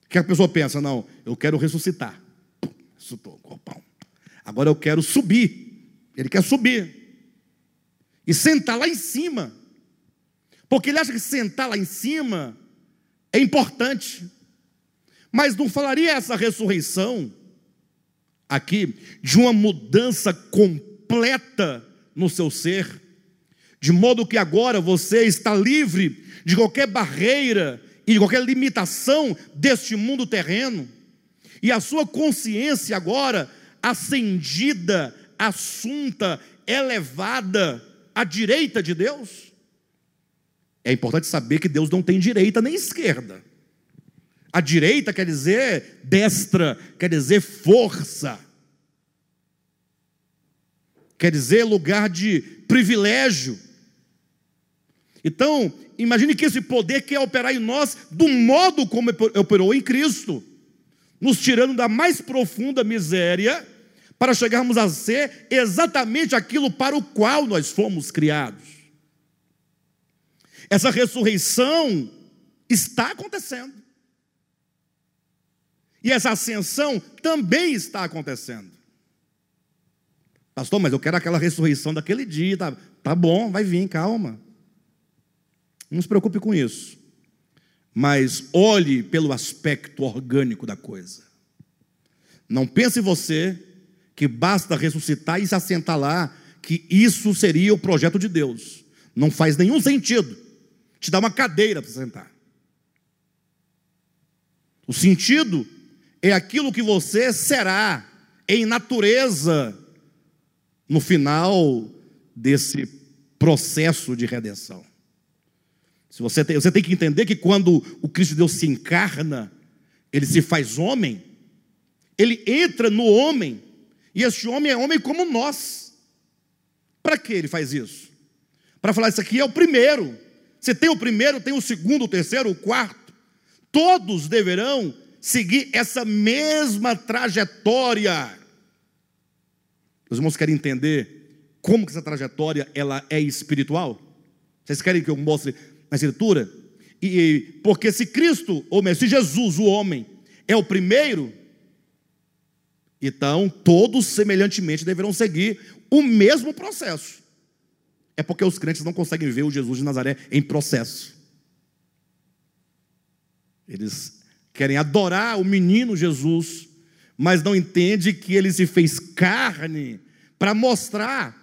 [SPEAKER 1] Que a pessoa pensa, não, eu quero ressuscitar. Ressuscitou, corpão. Agora eu quero subir. Ele quer subir. E sentar lá em cima. Porque ele acha que sentar lá em cima é importante. Mas não falaria essa ressurreição aqui de uma mudança completa no seu ser, de modo que agora você está livre de qualquer barreira e de qualquer limitação deste mundo terreno, e a sua consciência agora acendida, assunta, elevada à direita de Deus. É importante saber que Deus não tem direita nem esquerda. A direita quer dizer destra, quer dizer força, quer dizer lugar de privilégio. Então, imagine que esse poder quer operar em nós do modo como operou em Cristo, nos tirando da mais profunda miséria, para chegarmos a ser exatamente aquilo para o qual nós fomos criados. Essa ressurreição está acontecendo. E essa ascensão também está acontecendo. Pastor, mas eu quero aquela ressurreição daquele dia. Tá, tá bom, vai vir, calma. Não se preocupe com isso. Mas olhe pelo aspecto orgânico da coisa. Não pense você que basta ressuscitar e se assentar lá, que isso seria o projeto de Deus. Não faz nenhum sentido. Te dá uma cadeira para sentar. O sentido é aquilo que você será em natureza no final desse processo de redenção. Se você, tem, você tem que entender que quando o Cristo de Deus se encarna, ele se faz homem, ele entra no homem, e esse homem é homem como nós. Para que ele faz isso? Para falar, isso aqui é o primeiro. Você tem o primeiro, tem o segundo, o terceiro, o quarto. Todos deverão seguir essa mesma trajetória. Os irmãos querem entender como que essa trajetória ela é espiritual? Vocês querem que eu mostre na escritura? E porque se Cristo, ou mesmo, se Jesus, o homem, é o primeiro, então todos semelhantemente deverão seguir o mesmo processo. É porque os crentes não conseguem ver o Jesus de Nazaré em processo. Eles querem adorar o menino Jesus, mas não entende que ele se fez carne para mostrar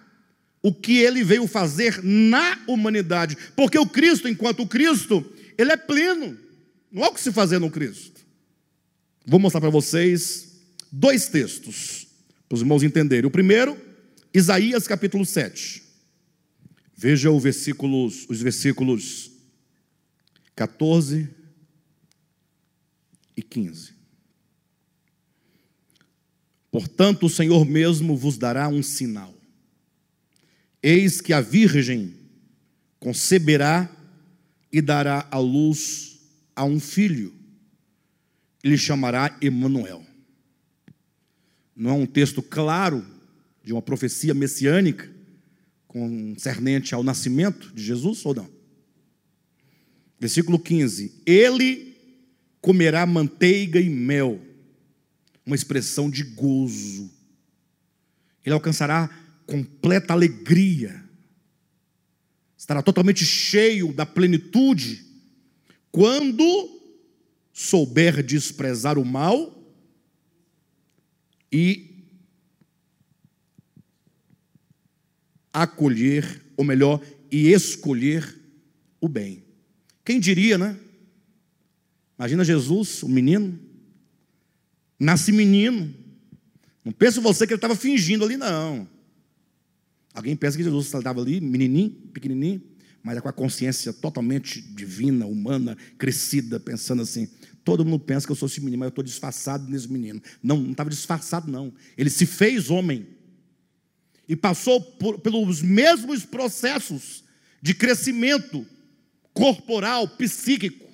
[SPEAKER 1] o que ele veio fazer na humanidade. Porque o Cristo, enquanto Cristo, ele é pleno. Não há o que se fazer no Cristo. Vou mostrar para vocês dois textos, para os irmãos entenderem. O primeiro, Isaías capítulo 7. Veja versículos, os versículos 14 e 15. Portanto, o Senhor mesmo vos dará um sinal. Eis que a Virgem conceberá e dará à luz a um filho. Ele chamará Emanuel. Não é um texto claro de uma profecia messiânica concernente ao nascimento de Jesus ou não? Versículo 15: Ele comerá manteiga e mel, uma expressão de gozo. Ele alcançará completa alegria, estará totalmente cheio da plenitude, quando souber desprezar o mal e acolher, ou melhor, e escolher o bem. Quem diria, né? Imagina Jesus, o menino, nasce menino. Não pensa você que ele estava fingindo ali, não. Alguém pensa que Jesus estava ali, menininho, pequenininho, mas é com a consciência totalmente divina, humana, crescida, pensando assim: todo mundo pensa que eu sou esse menino, mas eu estou disfarçado nesse menino. Não, não estava disfarçado, não. Ele se fez homem e passou por, pelos mesmos processos de crescimento corporal, psíquico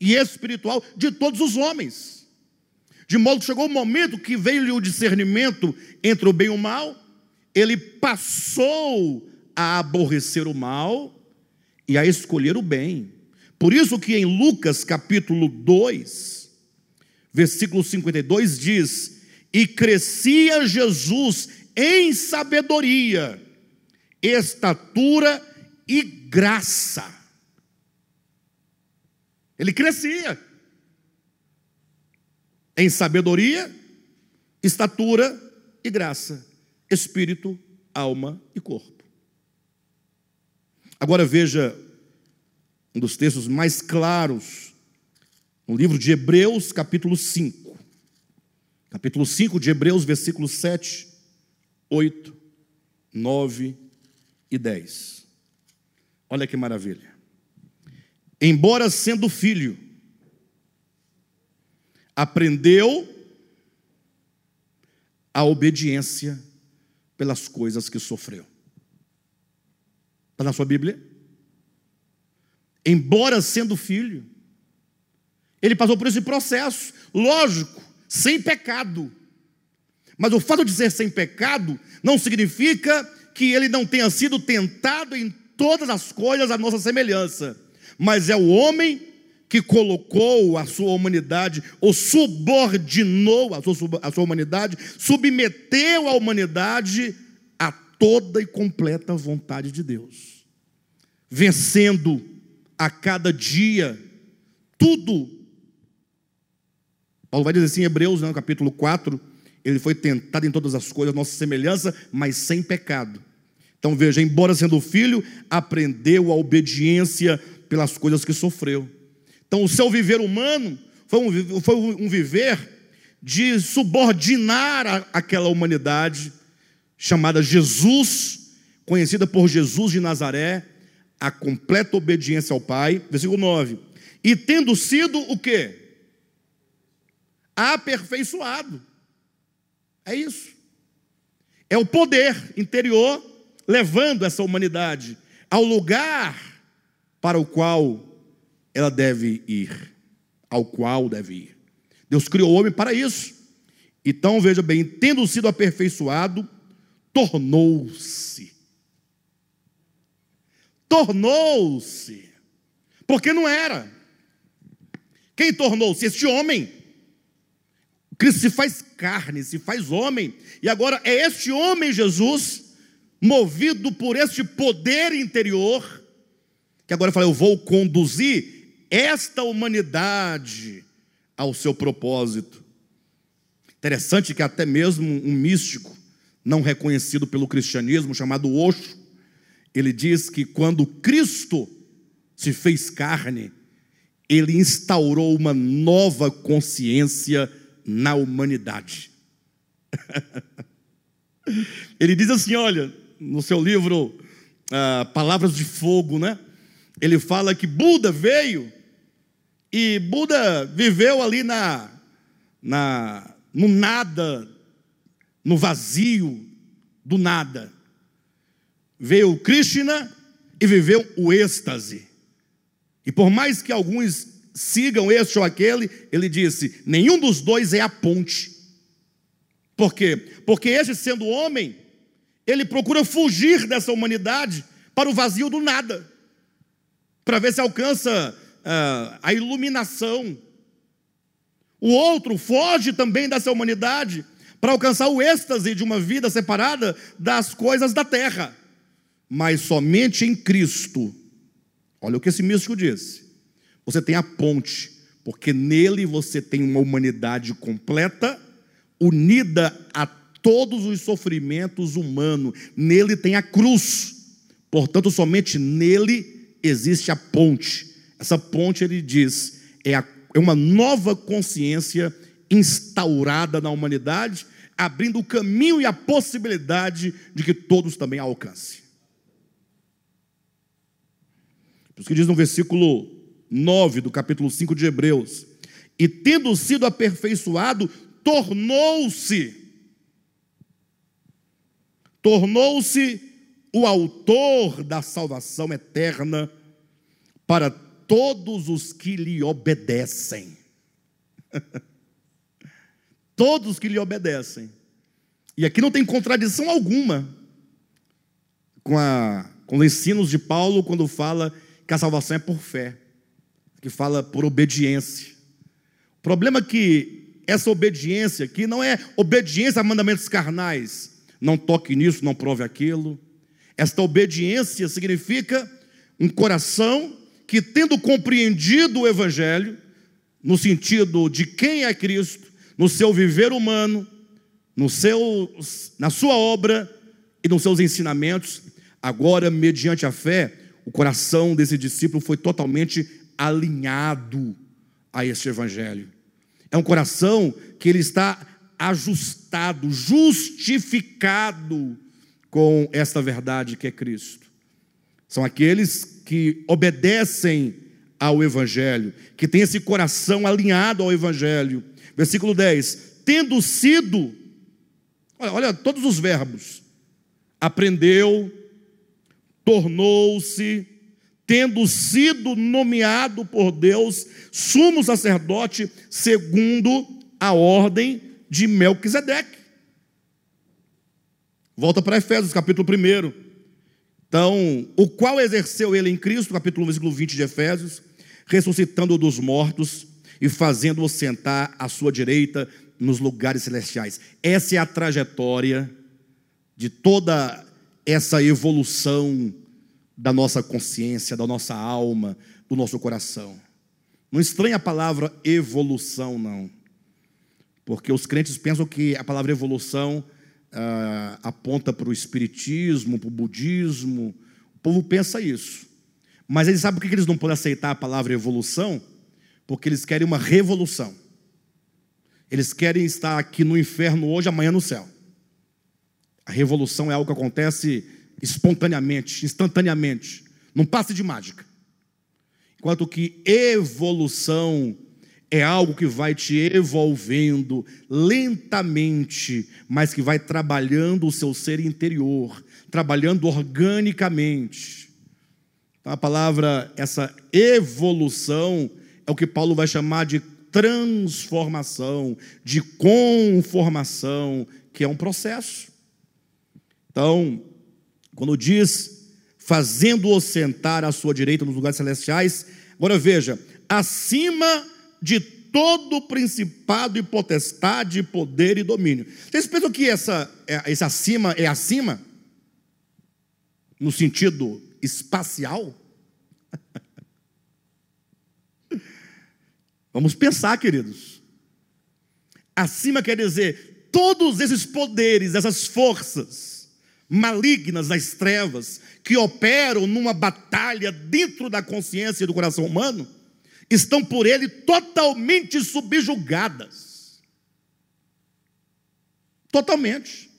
[SPEAKER 1] e espiritual de todos os homens. De modo que chegou o momento que veio-lhe o discernimento entre o bem e o mal, ele passou a aborrecer o mal e a escolher o bem. Por isso que em Lucas capítulo 2, versículo 52 diz: "E crescia Jesus em sabedoria, estatura e graça". Ele crescia em sabedoria, estatura e graça, espírito, alma e corpo. Agora veja um dos textos mais claros, no livro de Hebreus, capítulo 5. Capítulo 5 de Hebreus, versículos 7, 8, 9 e 10. Olha que maravilha. Embora sendo filho, aprendeu a obediência pelas coisas que sofreu. Está na sua Bíblia? Embora sendo filho, ele passou por esse processo, lógico, sem pecado. Mas o fato de ser sem pecado não significa que ele não tenha sido tentado em todas as coisas à nossa semelhança, mas é o homem que colocou a sua humanidade, ou subordinou a sua, a sua humanidade, submeteu a humanidade a toda e completa vontade de Deus, vencendo a cada dia, tudo. Paulo vai dizer assim em Hebreus, no capítulo 4, ele foi tentado em todas as coisas, nossa semelhança, mas sem pecado. Então veja, embora sendo filho, aprendeu a obediência pelas coisas que sofreu. Então o seu viver humano foi um, foi um viver de subordinar a, aquela humanidade chamada Jesus, conhecida por Jesus de Nazaré, a completa obediência ao Pai. Versículo 9. E tendo sido o quê? Aperfeiçoado. É isso. É o poder interior levando essa humanidade ao lugar para o qual ela deve ir, ao qual deve ir. Deus criou o homem para isso. Então, veja bem, tendo sido aperfeiçoado, tornou-se tornou-se, porque não era. Quem tornou-se? Este homem. Cristo se faz carne, se faz homem, e agora é este homem, Jesus, movido por este poder interior, que agora fala: Eu vou conduzir esta humanidade ao seu propósito. Interessante que até mesmo um místico, não reconhecido pelo cristianismo, chamado Osho, ele diz que quando Cristo se fez carne, ele instaurou uma nova consciência na humanidade. ele diz assim: olha, no seu livro uh, Palavras de Fogo, né? Ele fala que Buda veio e Buda viveu ali na, na no nada, no vazio do nada veio o Krishna e viveu o êxtase. E por mais que alguns sigam este ou aquele, ele disse: nenhum dos dois é a ponte. Por quê? Porque este, sendo homem, ele procura fugir dessa humanidade para o vazio do nada, para ver se alcança uh, a iluminação. O outro foge também dessa humanidade para alcançar o êxtase de uma vida separada das coisas da terra. Mas somente em Cristo, olha o que esse místico disse: você tem a ponte, porque nele você tem uma humanidade completa, unida a todos os sofrimentos humanos, nele tem a cruz, portanto, somente nele existe a ponte. Essa ponte, ele diz, é, a, é uma nova consciência instaurada na humanidade, abrindo o caminho e a possibilidade de que todos também a alcancem. Por isso que diz no versículo 9 do capítulo 5 de Hebreus: E tendo sido aperfeiçoado, tornou-se, tornou-se o autor da salvação eterna para todos os que lhe obedecem. Todos que lhe obedecem. E aqui não tem contradição alguma com, a, com os ensinos de Paulo quando fala que a salvação é por fé, que fala por obediência. O problema é que essa obediência aqui não é obediência a mandamentos carnais. Não toque nisso, não prove aquilo. Esta obediência significa um coração que, tendo compreendido o Evangelho, no sentido de quem é Cristo, no seu viver humano, no seu, na sua obra e nos seus ensinamentos, agora, mediante a fé, o coração desse discípulo foi totalmente alinhado a este evangelho. É um coração que ele está ajustado, justificado com esta verdade que é Cristo. São aqueles que obedecem ao evangelho, que têm esse coração alinhado ao evangelho Versículo 10: Tendo sido, olha, olha todos os verbos: aprendeu, tornou-se, tendo sido nomeado por Deus sumo sacerdote segundo a ordem de Melquisedeque. Volta para Efésios, capítulo 1. Então, o qual exerceu ele em Cristo, capítulo 1, versículo 20 de Efésios, ressuscitando dos mortos e fazendo-o sentar à sua direita nos lugares celestiais. Essa é a trajetória de toda essa evolução da nossa consciência, da nossa alma, do nosso coração. Não estranha a palavra evolução, não. Porque os crentes pensam que a palavra evolução ah, aponta para o espiritismo, para o budismo. O povo pensa isso. Mas eles sabem por que eles não podem aceitar a palavra evolução? porque eles querem uma revolução. Eles querem estar aqui no inferno hoje, amanhã no céu. A revolução é algo que acontece espontaneamente, instantaneamente, num passe de mágica. Enquanto que evolução é algo que vai te evolvendo lentamente, mas que vai trabalhando o seu ser interior, trabalhando organicamente. Então, a palavra, essa evolução, é o que Paulo vai chamar de transformação, de conformação, que é um processo. Então, quando diz fazendo-o sentar à sua direita nos lugares celestiais, agora veja, acima de todo principado e potestade, poder e domínio. Vocês pensam que essa, é, esse acima é acima? No sentido espacial? Vamos pensar, queridos. Acima quer dizer, todos esses poderes, essas forças malignas das trevas, que operam numa batalha dentro da consciência e do coração humano, estão por ele totalmente subjugadas. Totalmente.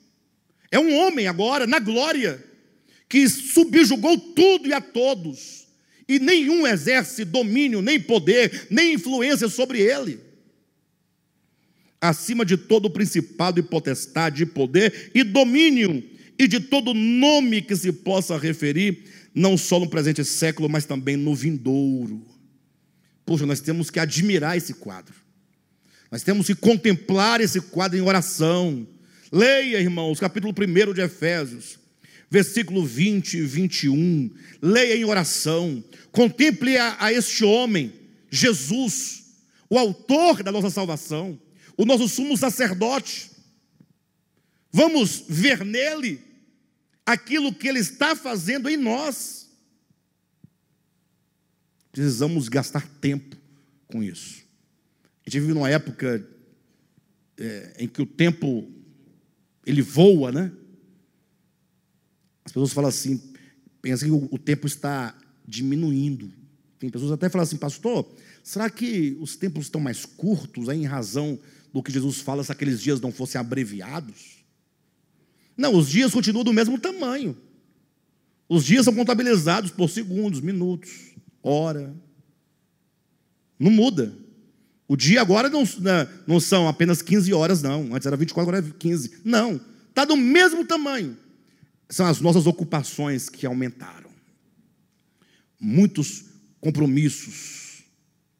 [SPEAKER 1] É um homem agora, na glória, que subjugou tudo e a todos e nenhum exerce domínio, nem poder, nem influência sobre ele. Acima de todo principado e potestade, e poder e domínio, e de todo nome que se possa referir, não só no presente século, mas também no vindouro. Poxa, nós temos que admirar esse quadro, nós temos que contemplar esse quadro em oração. Leia, irmãos, capítulo 1 de Efésios versículo 20 e 21. Leia em oração. Contemple a, a este homem, Jesus, o autor da nossa salvação, o nosso sumo sacerdote. Vamos ver nele aquilo que ele está fazendo em nós. Precisamos gastar tempo com isso. A gente vive numa época é, em que o tempo ele voa, né? As pessoas falam assim, pensam que o, tempo está diminuindo. Tem pessoas até falam assim, pastor, será que os tempos estão mais curtos aí, em razão do que Jesus fala se aqueles dias não fossem abreviados? Não, os dias continuam do mesmo tamanho. Os dias são contabilizados por segundos, minutos, hora. Não muda. O dia agora não, né, não são apenas 15 horas, não. Antes era 24, agora é 15. Não. Está do mesmo tamanho. São as nossas ocupações que aumentaram. Muitos compromissos,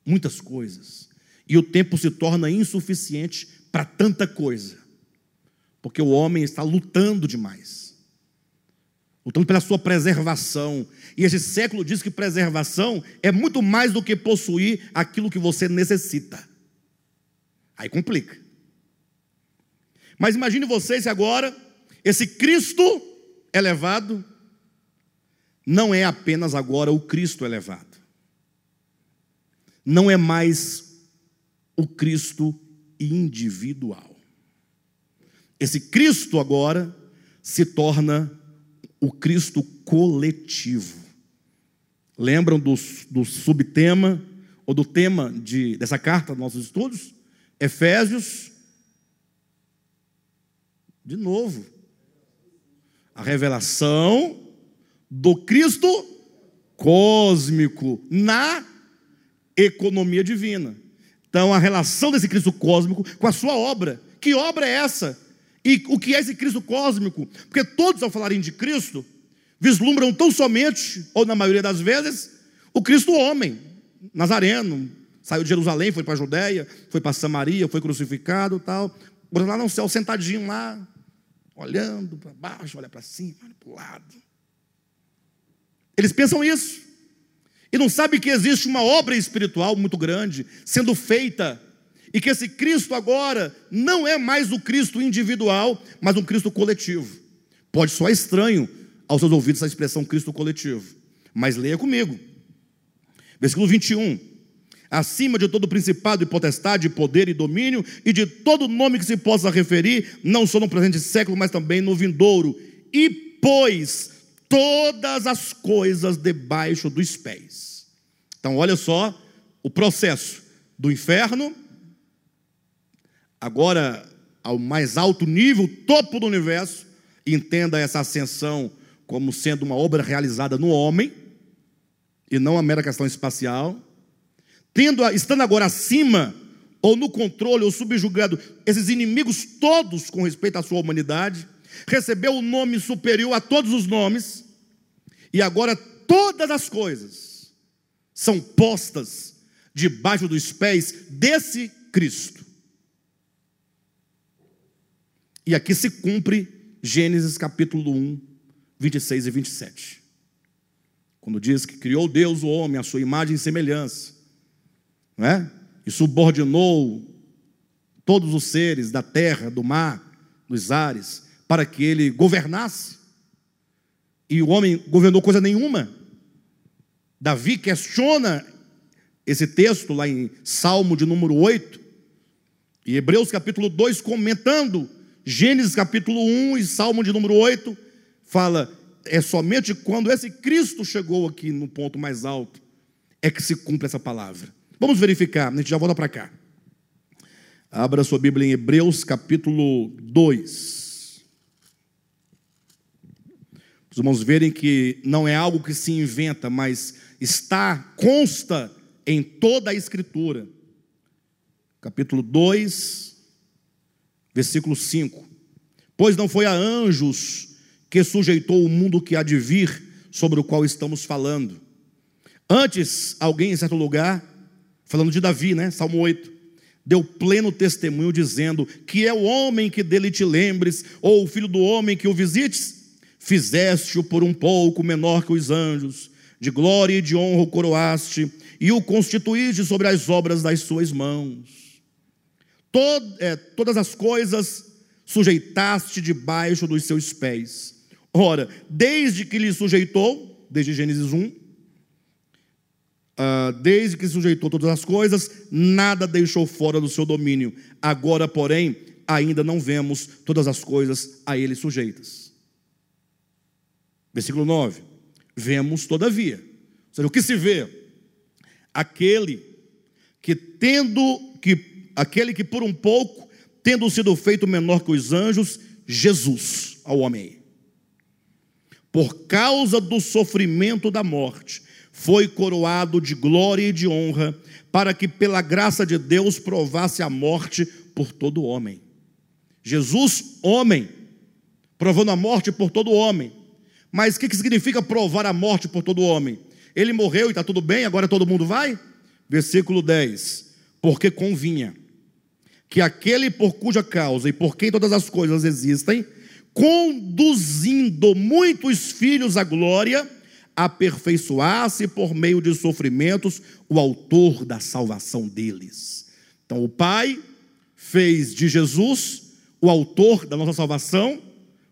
[SPEAKER 1] muitas coisas. E o tempo se torna insuficiente para tanta coisa. Porque o homem está lutando demais. Lutando pela sua preservação. E esse século diz que preservação é muito mais do que possuir aquilo que você necessita. Aí complica. Mas imagine vocês agora esse Cristo elevado não é apenas agora o Cristo elevado. Não é mais o Cristo individual. Esse Cristo agora se torna o Cristo coletivo. Lembram do, do subtema ou do tema de, dessa carta dos nossos estudos? Efésios. De novo. A revelação do Cristo cósmico na economia divina. Então, a relação desse Cristo cósmico com a sua obra. Que obra é essa? E o que é esse Cristo cósmico? Porque todos, ao falarem de Cristo, vislumbram tão somente, ou na maioria das vezes, o Cristo homem, Nazareno, saiu de Jerusalém, foi para a Judéia, foi para Samaria, foi crucificado tal. Agora lá no céu, sentadinho lá, olhando para baixo, olha para cima, olha para o lado. Eles pensam isso. E não sabem que existe uma obra espiritual muito grande sendo feita. E que esse Cristo agora não é mais o Cristo individual, mas um Cristo coletivo. Pode soar estranho aos seus ouvidos essa expressão Cristo coletivo. Mas leia comigo. Versículo 21. Acima de todo principado e potestade, poder e domínio, e de todo nome que se possa referir, não só no presente século, mas também no vindouro. E pôs todas as coisas debaixo dos pés. Então, olha só o processo do inferno, agora ao mais alto nível, topo do universo, entenda essa ascensão como sendo uma obra realizada no homem e não a mera questão espacial, tendo, estando agora acima ou no controle ou subjugado esses inimigos todos com respeito à sua humanidade, recebeu o um nome superior a todos os nomes, e agora todas as coisas são postas debaixo dos pés desse Cristo. E aqui se cumpre Gênesis capítulo 1, 26 e 27. Quando diz que criou Deus o homem à sua imagem e semelhança, não é? e subordinou todos os seres da terra, do mar, dos ares, para que ele governasse. E o homem governou coisa nenhuma. Davi questiona esse texto lá em Salmo de número 8, e Hebreus capítulo 2, comentando Gênesis capítulo 1 e Salmo de número 8, fala, é somente quando esse Cristo chegou aqui no ponto mais alto, é que se cumpre essa palavra. Vamos verificar, a gente já volta para cá. Abra sua Bíblia em Hebreus capítulo 2. Os irmãos verem que não é algo que se inventa, mas está, consta em toda a Escritura. Capítulo 2, versículo 5. Pois não foi a anjos que sujeitou o mundo que há de vir, sobre o qual estamos falando. Antes, alguém em certo lugar, falando de Davi, né? Salmo 8, deu pleno testemunho dizendo: Que é o homem que dele te lembres, ou o filho do homem que o visites? Fizeste-o por um pouco menor que os anjos, de glória e de honra o coroaste, e o constituíste sobre as obras das suas mãos. Tod, é, todas as coisas sujeitaste debaixo dos seus pés. Ora, desde que lhe sujeitou, desde Gênesis 1, uh, ah, desde que sujeitou todas as coisas, nada deixou fora do seu domínio. Agora, porém, ainda não vemos todas as coisas a ele sujeitas. Versículo 9. Vemos, todavia. Ou seja, o que se vê? Aquele que tendo que aquele que por um pouco, tendo sido feito menor que os anjos, Jesus, ao homem. Por causa do sofrimento da morte, foi coroado de glória e de honra, para que pela graça de Deus provasse a morte por todo homem. Jesus, homem, provando a morte por todo homem. Mas o que significa provar a morte por todo homem? Ele morreu e está tudo bem, agora todo mundo vai? Versículo 10 porque convinha que aquele por cuja causa e por quem todas as coisas existem, conduzindo muitos filhos à glória, aperfeiçoasse por meio de sofrimentos o autor da salvação deles. Então o Pai fez de Jesus o autor da nossa salvação,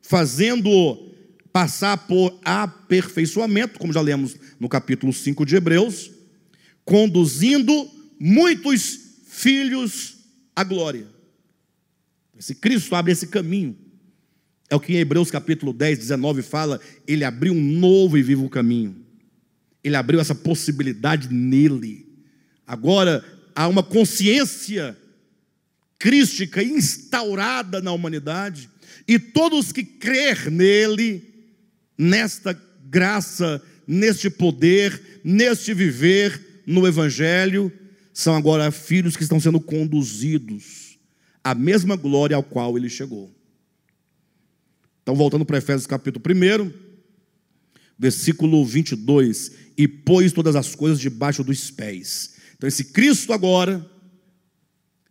[SPEAKER 1] fazendo-o passar por aperfeiçoamento, como já lemos no capítulo 5 de Hebreus, conduzindo muitos filhos à glória. Esse Cristo abre esse caminho. É o que em Hebreus capítulo 10, 19 fala, ele abriu um novo e vivo caminho. Ele abriu essa possibilidade nele. Agora há uma consciência crística instaurada na humanidade, e todos que crer nele, nesta graça, neste poder, neste viver no evangelho, são agora filhos que estão sendo conduzidos à mesma glória ao qual ele chegou. Então, voltando para Efésios capítulo 1, versículo 22, e pôs todas as coisas debaixo dos pés. Então, esse Cristo agora,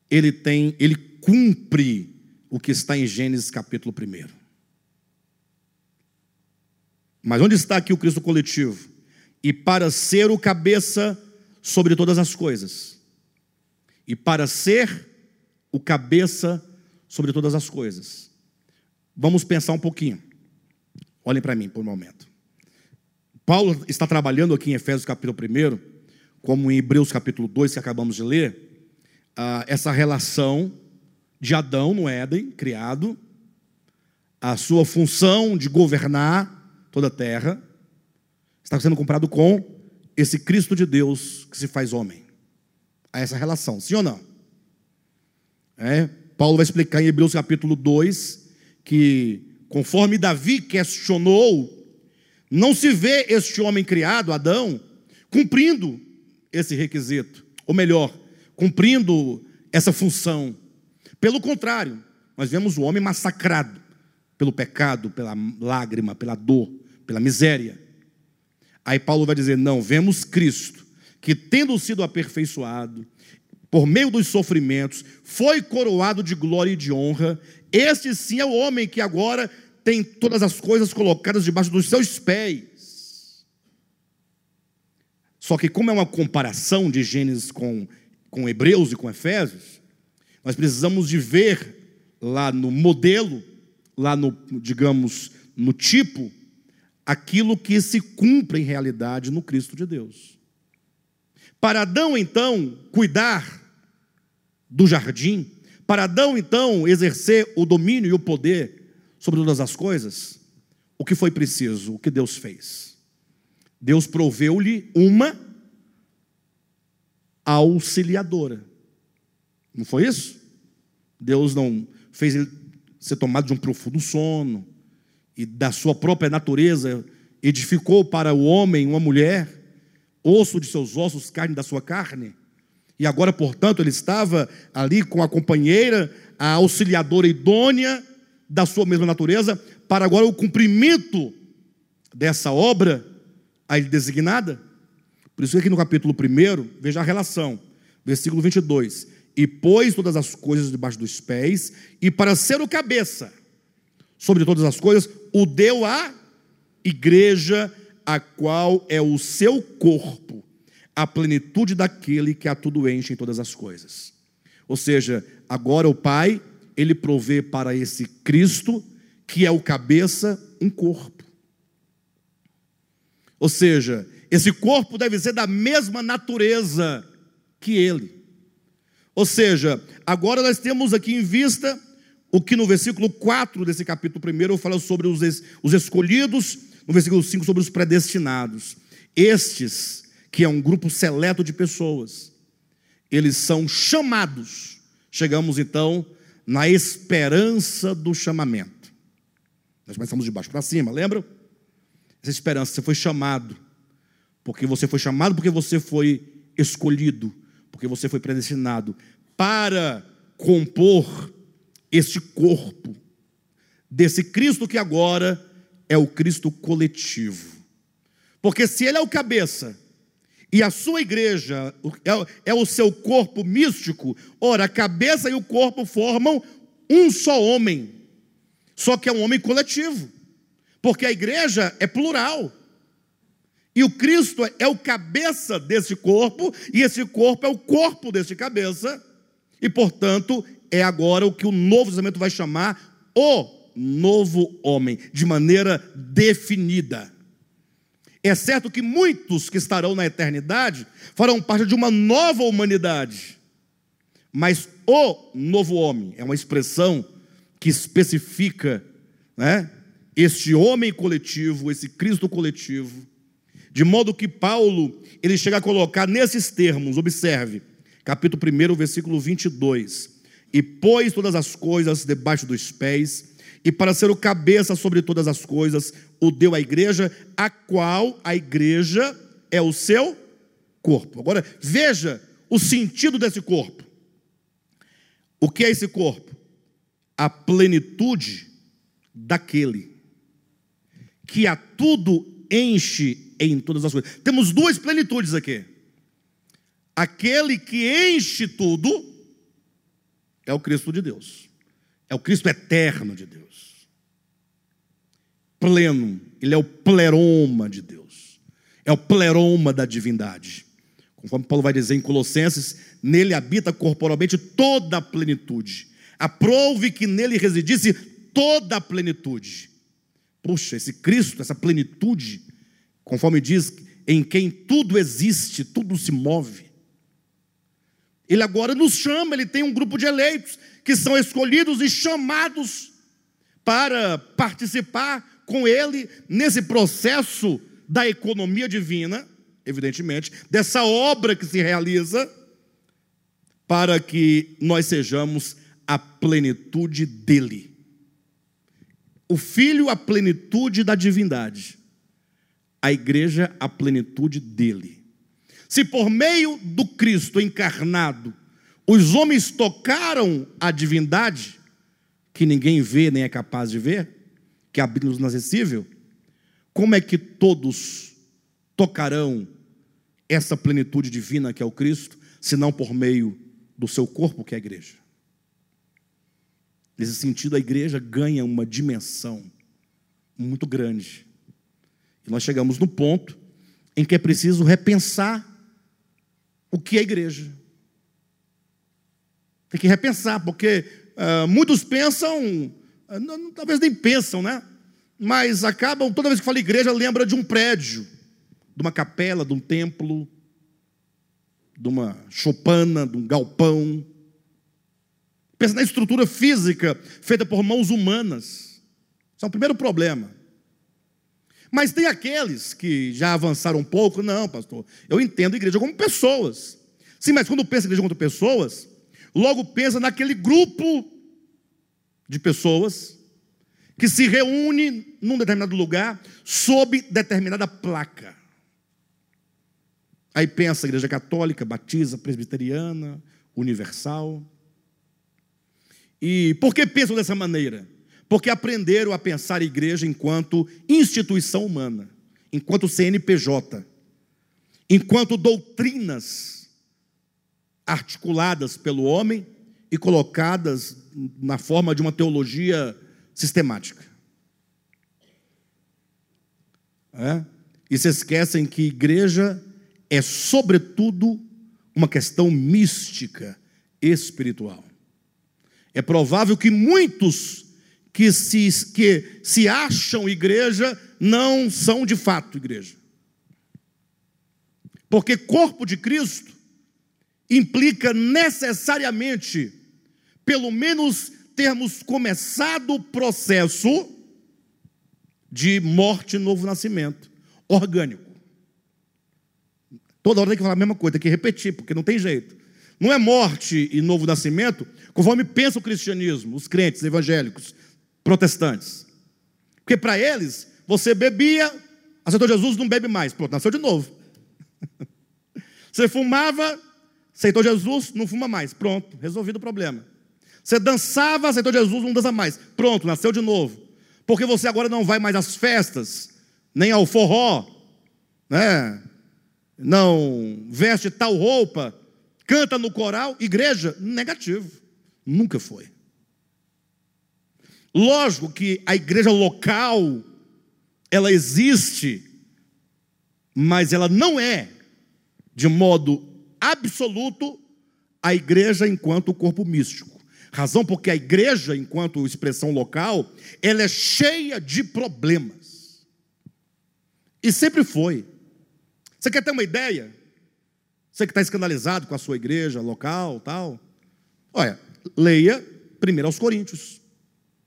[SPEAKER 1] ele tem, ele cumpre o que está em Gênesis capítulo 1. Mas onde está aqui o Cristo coletivo? E para ser o cabeça sobre todas as coisas e para ser o cabeça sobre todas as coisas. Vamos pensar um pouquinho. Olhem para mim por um momento. Paulo está trabalhando aqui em Efésios capítulo 1, como em Hebreus capítulo 2, que acabamos de ler, ah, essa relação de Adão no Éden, criado, a sua função de governar toda a terra, está sendo comparado com esse Cristo de Deus que se faz homem a essa relação, sim ou não? É, Paulo vai explicar em Hebreus capítulo 2 que, conforme Davi questionou, não se vê este homem criado, Adão, cumprindo esse requisito, ou melhor, cumprindo essa função. Pelo contrário, nós vemos o homem massacrado pelo pecado, pela lágrima, pela dor, pela miséria. Aí Paulo vai dizer: não, vemos Cristo que, tendo sido aperfeiçoado, por meio dos sofrimentos, foi coroado de glória e de honra. Este sim é o homem que agora tem todas as coisas colocadas debaixo dos seus pés. Só que, como é uma comparação de Gênesis com, com Hebreus e com Efésios, nós precisamos de ver lá no modelo, lá no, digamos, no tipo, aquilo que se cumpre em realidade no Cristo de Deus. Para Adão, então, cuidar do jardim, para Adão, então, exercer o domínio e o poder sobre todas as coisas, o que foi preciso? O que Deus fez? Deus proveu-lhe uma auxiliadora. Não foi isso? Deus não fez ele ser tomado de um profundo sono e da sua própria natureza edificou para o homem uma mulher osso de seus ossos, carne da sua carne. E agora, portanto, ele estava ali com a companheira, a auxiliadora idônea da sua mesma natureza, para agora o cumprimento dessa obra a ele designada. Por isso, aqui no capítulo 1, veja a relação, versículo 22. E pôs todas as coisas debaixo dos pés, e para ser o cabeça sobre todas as coisas, o deu à igreja a qual é o seu corpo, a plenitude daquele que a tudo enche em todas as coisas. Ou seja, agora o Pai ele provê para esse Cristo, que é o cabeça, um corpo. Ou seja, esse corpo deve ser da mesma natureza que ele. Ou seja, agora nós temos aqui em vista o que no versículo 4 desse capítulo 1 fala sobre os, os escolhidos, no versículo 5 sobre os predestinados. Estes, que é um grupo seleto de pessoas, eles são chamados. Chegamos então na esperança do chamamento. Nós começamos de baixo para cima, lembra? Essa esperança, você foi chamado, porque você foi chamado, porque você foi escolhido, porque você foi predestinado para compor este corpo desse Cristo que agora é o Cristo coletivo. Porque se ele é o cabeça e a sua igreja é, é o seu corpo místico, ora, a cabeça e o corpo formam um só homem, só que é um homem coletivo, porque a igreja é plural. E o Cristo é o cabeça desse corpo, e esse corpo é o corpo desse cabeça, e portanto é agora o que o Novo Testamento vai chamar o novo homem, de maneira definida. É certo que muitos que estarão na eternidade farão parte de uma nova humanidade, mas o novo homem é uma expressão que especifica né, este homem coletivo, esse Cristo coletivo, de modo que Paulo ele chega a colocar nesses termos, observe, capítulo 1, versículo 22 e pôs todas as coisas debaixo dos pés, e para ser o cabeça sobre todas as coisas, o deu à igreja, a qual a igreja é o seu corpo. Agora, veja o sentido desse corpo. O que é esse corpo? A plenitude daquele que a tudo enche em todas as coisas. Temos duas plenitudes aqui. Aquele que enche tudo é o Cristo de Deus. É o Cristo eterno de Deus. Pleno, ele é o pleroma de Deus. É o pleroma da divindade. Conforme Paulo vai dizer em Colossenses, nele habita corporalmente toda a plenitude. Aprove que nele residisse toda a plenitude. Puxa, esse Cristo, essa plenitude, conforme diz, em quem tudo existe, tudo se move. Ele agora nos chama, ele tem um grupo de eleitos que são escolhidos e chamados para participar com ele nesse processo da economia divina, evidentemente, dessa obra que se realiza, para que nós sejamos a plenitude dele. O Filho, a plenitude da divindade, a igreja, a plenitude dele. Se por meio do Cristo encarnado os homens tocaram a divindade, que ninguém vê nem é capaz de ver, que é abriu-nos inacessível, como é que todos tocarão essa plenitude divina que é o Cristo, se não por meio do seu corpo, que é a igreja? Nesse sentido, a igreja ganha uma dimensão muito grande. E nós chegamos no ponto em que é preciso repensar o que é igreja. Tem que repensar, porque uh, muitos pensam, uh, não, talvez nem pensam, né? Mas acabam, toda vez que fala igreja, lembra de um prédio, de uma capela, de um templo, de uma chopana, de um galpão. Pensa na estrutura física feita por mãos humanas. Esse é o primeiro problema. Mas tem aqueles que já avançaram um pouco, não, pastor, eu entendo a igreja como pessoas. Sim, mas quando pensa em igreja como pessoas, logo pensa naquele grupo de pessoas que se reúne num determinado lugar sob determinada placa. Aí pensa igreja católica, batista, presbiteriana, universal. E por que pensam dessa maneira? porque aprenderam a pensar a igreja enquanto instituição humana, enquanto CNPJ, enquanto doutrinas articuladas pelo homem e colocadas na forma de uma teologia sistemática. É? E se esquecem que igreja é, sobretudo, uma questão mística, espiritual. é provável que muitos que se, que se acham igreja não são de fato igreja. Porque corpo de Cristo implica necessariamente, pelo menos, termos começado o processo de morte e novo nascimento orgânico. Toda hora tem que falar a mesma coisa, tem que repetir, porque não tem jeito. Não é morte e novo nascimento, conforme pensa o cristianismo, os crentes evangélicos, protestantes. Porque para eles, você bebia, aceitou Jesus, não bebe mais. Pronto, nasceu de novo. Você fumava, aceitou Jesus, não fuma mais. Pronto, resolvido o problema. Você dançava, aceitou Jesus, não dança mais. Pronto, nasceu de novo. Porque você agora não vai mais às festas, nem ao forró, né? não veste tal roupa, canta no coral, igreja, negativo, nunca foi. Lógico que a igreja local, ela existe, mas ela não é, de modo absoluto, a igreja enquanto corpo místico. Razão porque a igreja, enquanto expressão local, ela é cheia de problemas. E sempre foi. Você quer ter uma ideia? Você que está escandalizado com a sua igreja local, tal. Olha, leia primeiro aos Coríntios.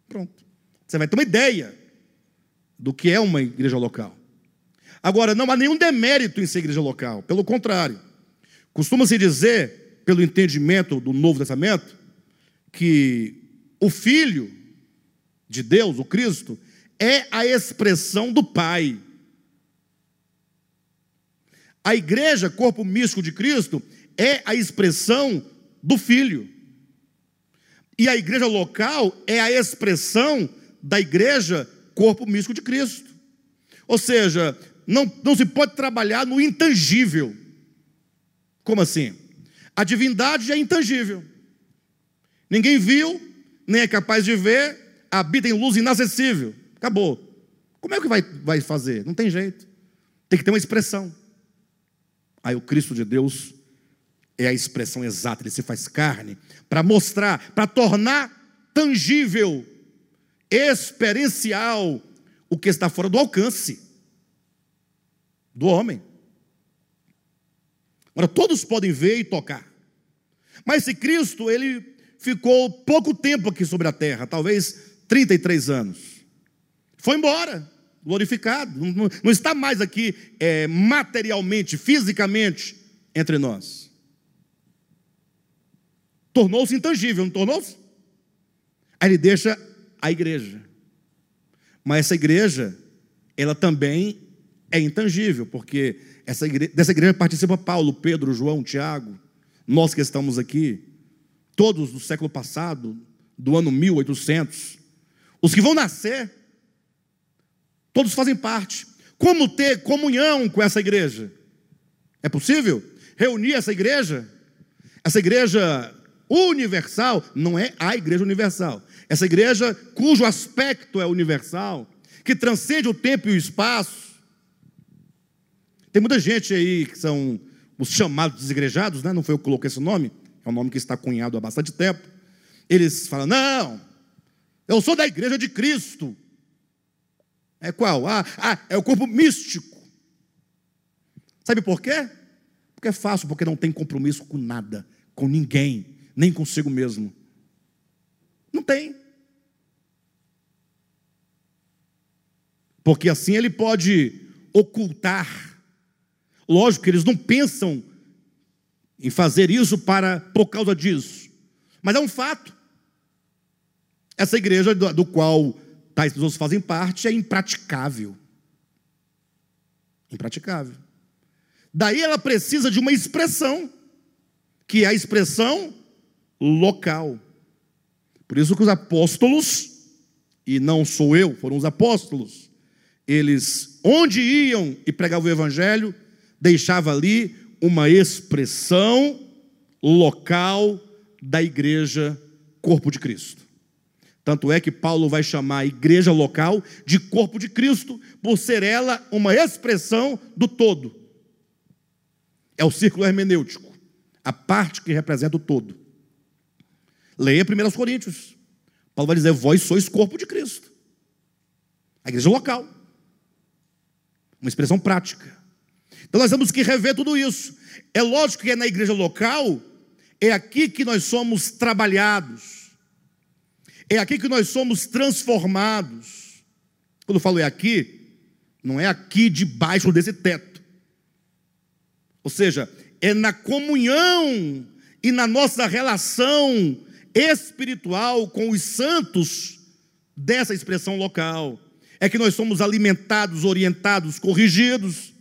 [SPEAKER 1] Pronto. Você vai ter uma ideia do que é uma igreja local. Agora, não há nenhum demérito em ser igreja local. Pelo contrário. Costuma-se dizer, pelo entendimento do Novo Testamento, que o Filho de Deus, o Cristo, é a expressão do Pai. A igreja, corpo místico de Cristo, é a expressão do Filho. E a igreja local é a expressão da igreja, corpo místico de Cristo. Ou seja, não, não se pode trabalhar no intangível. Como assim? A divindade é intangível. Ninguém viu, nem é capaz de ver, habita em luz inacessível. Acabou. Como é que vai, vai fazer? Não tem jeito. Tem que ter uma expressão. Aí o Cristo de Deus é a expressão exata, ele se faz carne para mostrar, para tornar tangível, experiencial o que está fora do alcance do homem. Agora todos podem ver e tocar. Mas esse Cristo, ele ficou pouco tempo aqui sobre a terra, talvez 33 anos. Foi embora glorificado, não, não está mais aqui é, materialmente, fisicamente entre nós. Tornou-se intangível, não tornou-se? Aí ele deixa a igreja. Mas essa igreja, ela também é intangível, porque essa igreja, dessa igreja participa Paulo, Pedro, João, Tiago, nós que estamos aqui, todos do século passado, do ano 1800. Os que vão nascer Todos fazem parte. Como ter comunhão com essa igreja? É possível? Reunir essa igreja? Essa igreja universal não é a igreja universal. Essa igreja cujo aspecto é universal, que transcende o tempo e o espaço. Tem muita gente aí que são os chamados desigrejados, né? não foi eu que coloquei esse nome, é um nome que está cunhado há bastante tempo. Eles falam: não, eu sou da igreja de Cristo. É qual? Ah, ah, é o corpo místico. Sabe por quê? Porque é fácil, porque não tem compromisso com nada, com ninguém, nem consigo mesmo. Não tem. Porque assim ele pode ocultar. Lógico que eles não pensam em fazer isso para por causa disso. Mas é um fato. Essa igreja do, do qual tais pessoas fazem parte, é impraticável. Impraticável. Daí ela precisa de uma expressão, que é a expressão local. Por isso que os apóstolos, e não sou eu, foram os apóstolos, eles, onde iam e pregavam o evangelho, deixava ali uma expressão local da igreja corpo de Cristo. Tanto é que Paulo vai chamar a igreja local de corpo de Cristo, por ser ela uma expressão do todo. É o círculo hermenêutico, a parte que representa o todo. Leia 1 Coríntios. Paulo vai dizer: Vós sois corpo de Cristo. A igreja local. Uma expressão prática. Então nós temos que rever tudo isso. É lógico que é na igreja local, é aqui que nós somos trabalhados. É aqui que nós somos transformados. Quando eu falo é aqui, não é aqui debaixo desse teto. Ou seja, é na comunhão e na nossa relação espiritual com os santos dessa expressão local. É que nós somos alimentados, orientados, corrigidos.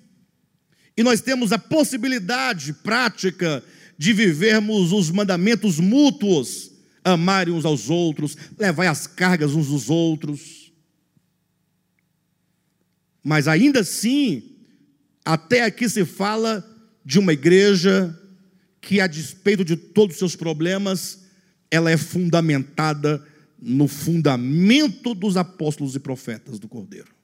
[SPEAKER 1] E nós temos a possibilidade prática de vivermos os mandamentos mútuos, amarem uns aos outros, levar as cargas uns dos outros. Mas ainda assim, até aqui se fala de uma igreja que, a despeito de todos os seus problemas, ela é fundamentada no fundamento dos apóstolos e profetas do Cordeiro.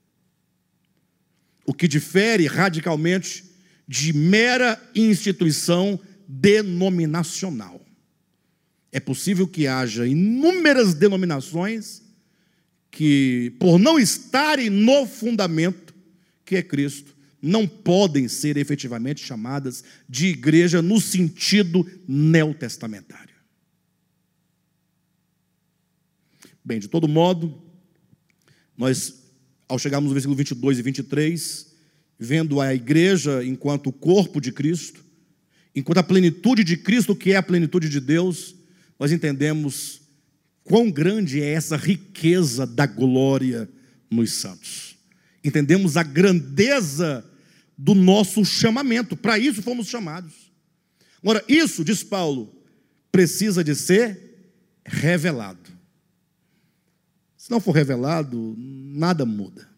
[SPEAKER 1] O que difere radicalmente de mera instituição denominacional. É possível que haja inúmeras denominações que, por não estarem no fundamento que é Cristo, não podem ser efetivamente chamadas de igreja no sentido neotestamentário. Bem, de todo modo, nós, ao chegarmos no versículo 22 e 23, vendo a igreja enquanto o corpo de Cristo, enquanto a plenitude de Cristo, que é a plenitude de Deus, nós entendemos quão grande é essa riqueza da glória nos santos. Entendemos a grandeza do nosso chamamento, para isso fomos chamados. Agora, isso, diz Paulo, precisa de ser revelado. Se não for revelado, nada muda.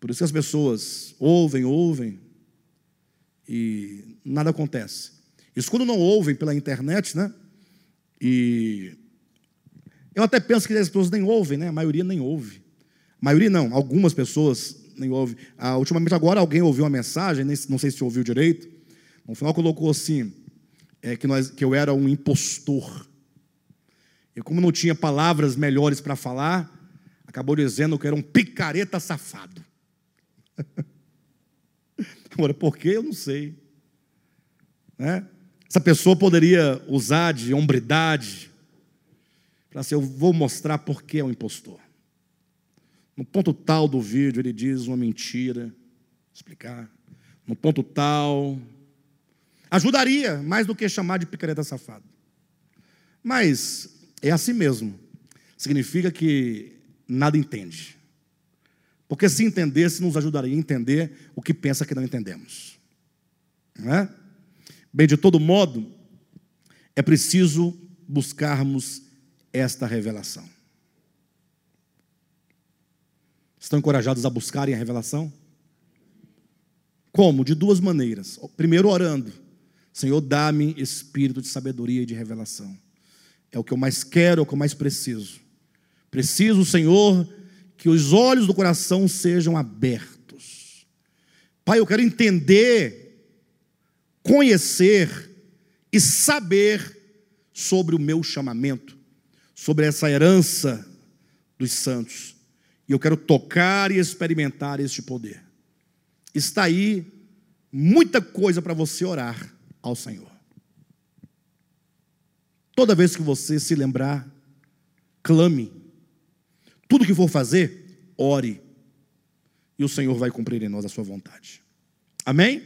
[SPEAKER 1] Por isso que as pessoas ouvem, ouvem, e nada acontece. Isso quando não ouvem pela internet, né? E eu até penso que as pessoas nem ouvem, né? A maioria nem ouve. A maioria não, algumas pessoas nem ouvem. Ah, ultimamente agora alguém ouviu uma mensagem, não sei se ouviu direito. No final colocou assim, é, que, nós, que eu era um impostor. E como não tinha palavras melhores para falar, acabou dizendo que eu era um picareta safado. Agora, por quê? Eu não sei. Né? Essa pessoa poderia usar de hombridade para assim, eu vou mostrar por que é um impostor. No ponto tal do vídeo, ele diz uma mentira, explicar. No ponto tal. Ajudaria mais do que chamar de picareta safado. Mas é assim mesmo. Significa que nada entende. Porque se entendesse, nos ajudaria a entender o que pensa que não entendemos. Não é? Bem, de todo modo, é preciso buscarmos esta revelação. Estão encorajados a buscarem a revelação? Como? De duas maneiras. Primeiro, orando. Senhor, dá-me espírito de sabedoria e de revelação. É o que eu mais quero, é o que eu mais preciso. Preciso, Senhor, que os olhos do coração sejam abertos. Pai, eu quero entender, conhecer e saber sobre o meu chamamento, sobre essa herança dos santos. E eu quero tocar e experimentar este poder. Está aí muita coisa para você orar ao Senhor. Toda vez que você se lembrar, clame tudo que for fazer, ore. E o Senhor vai cumprir em nós a sua vontade. Amém?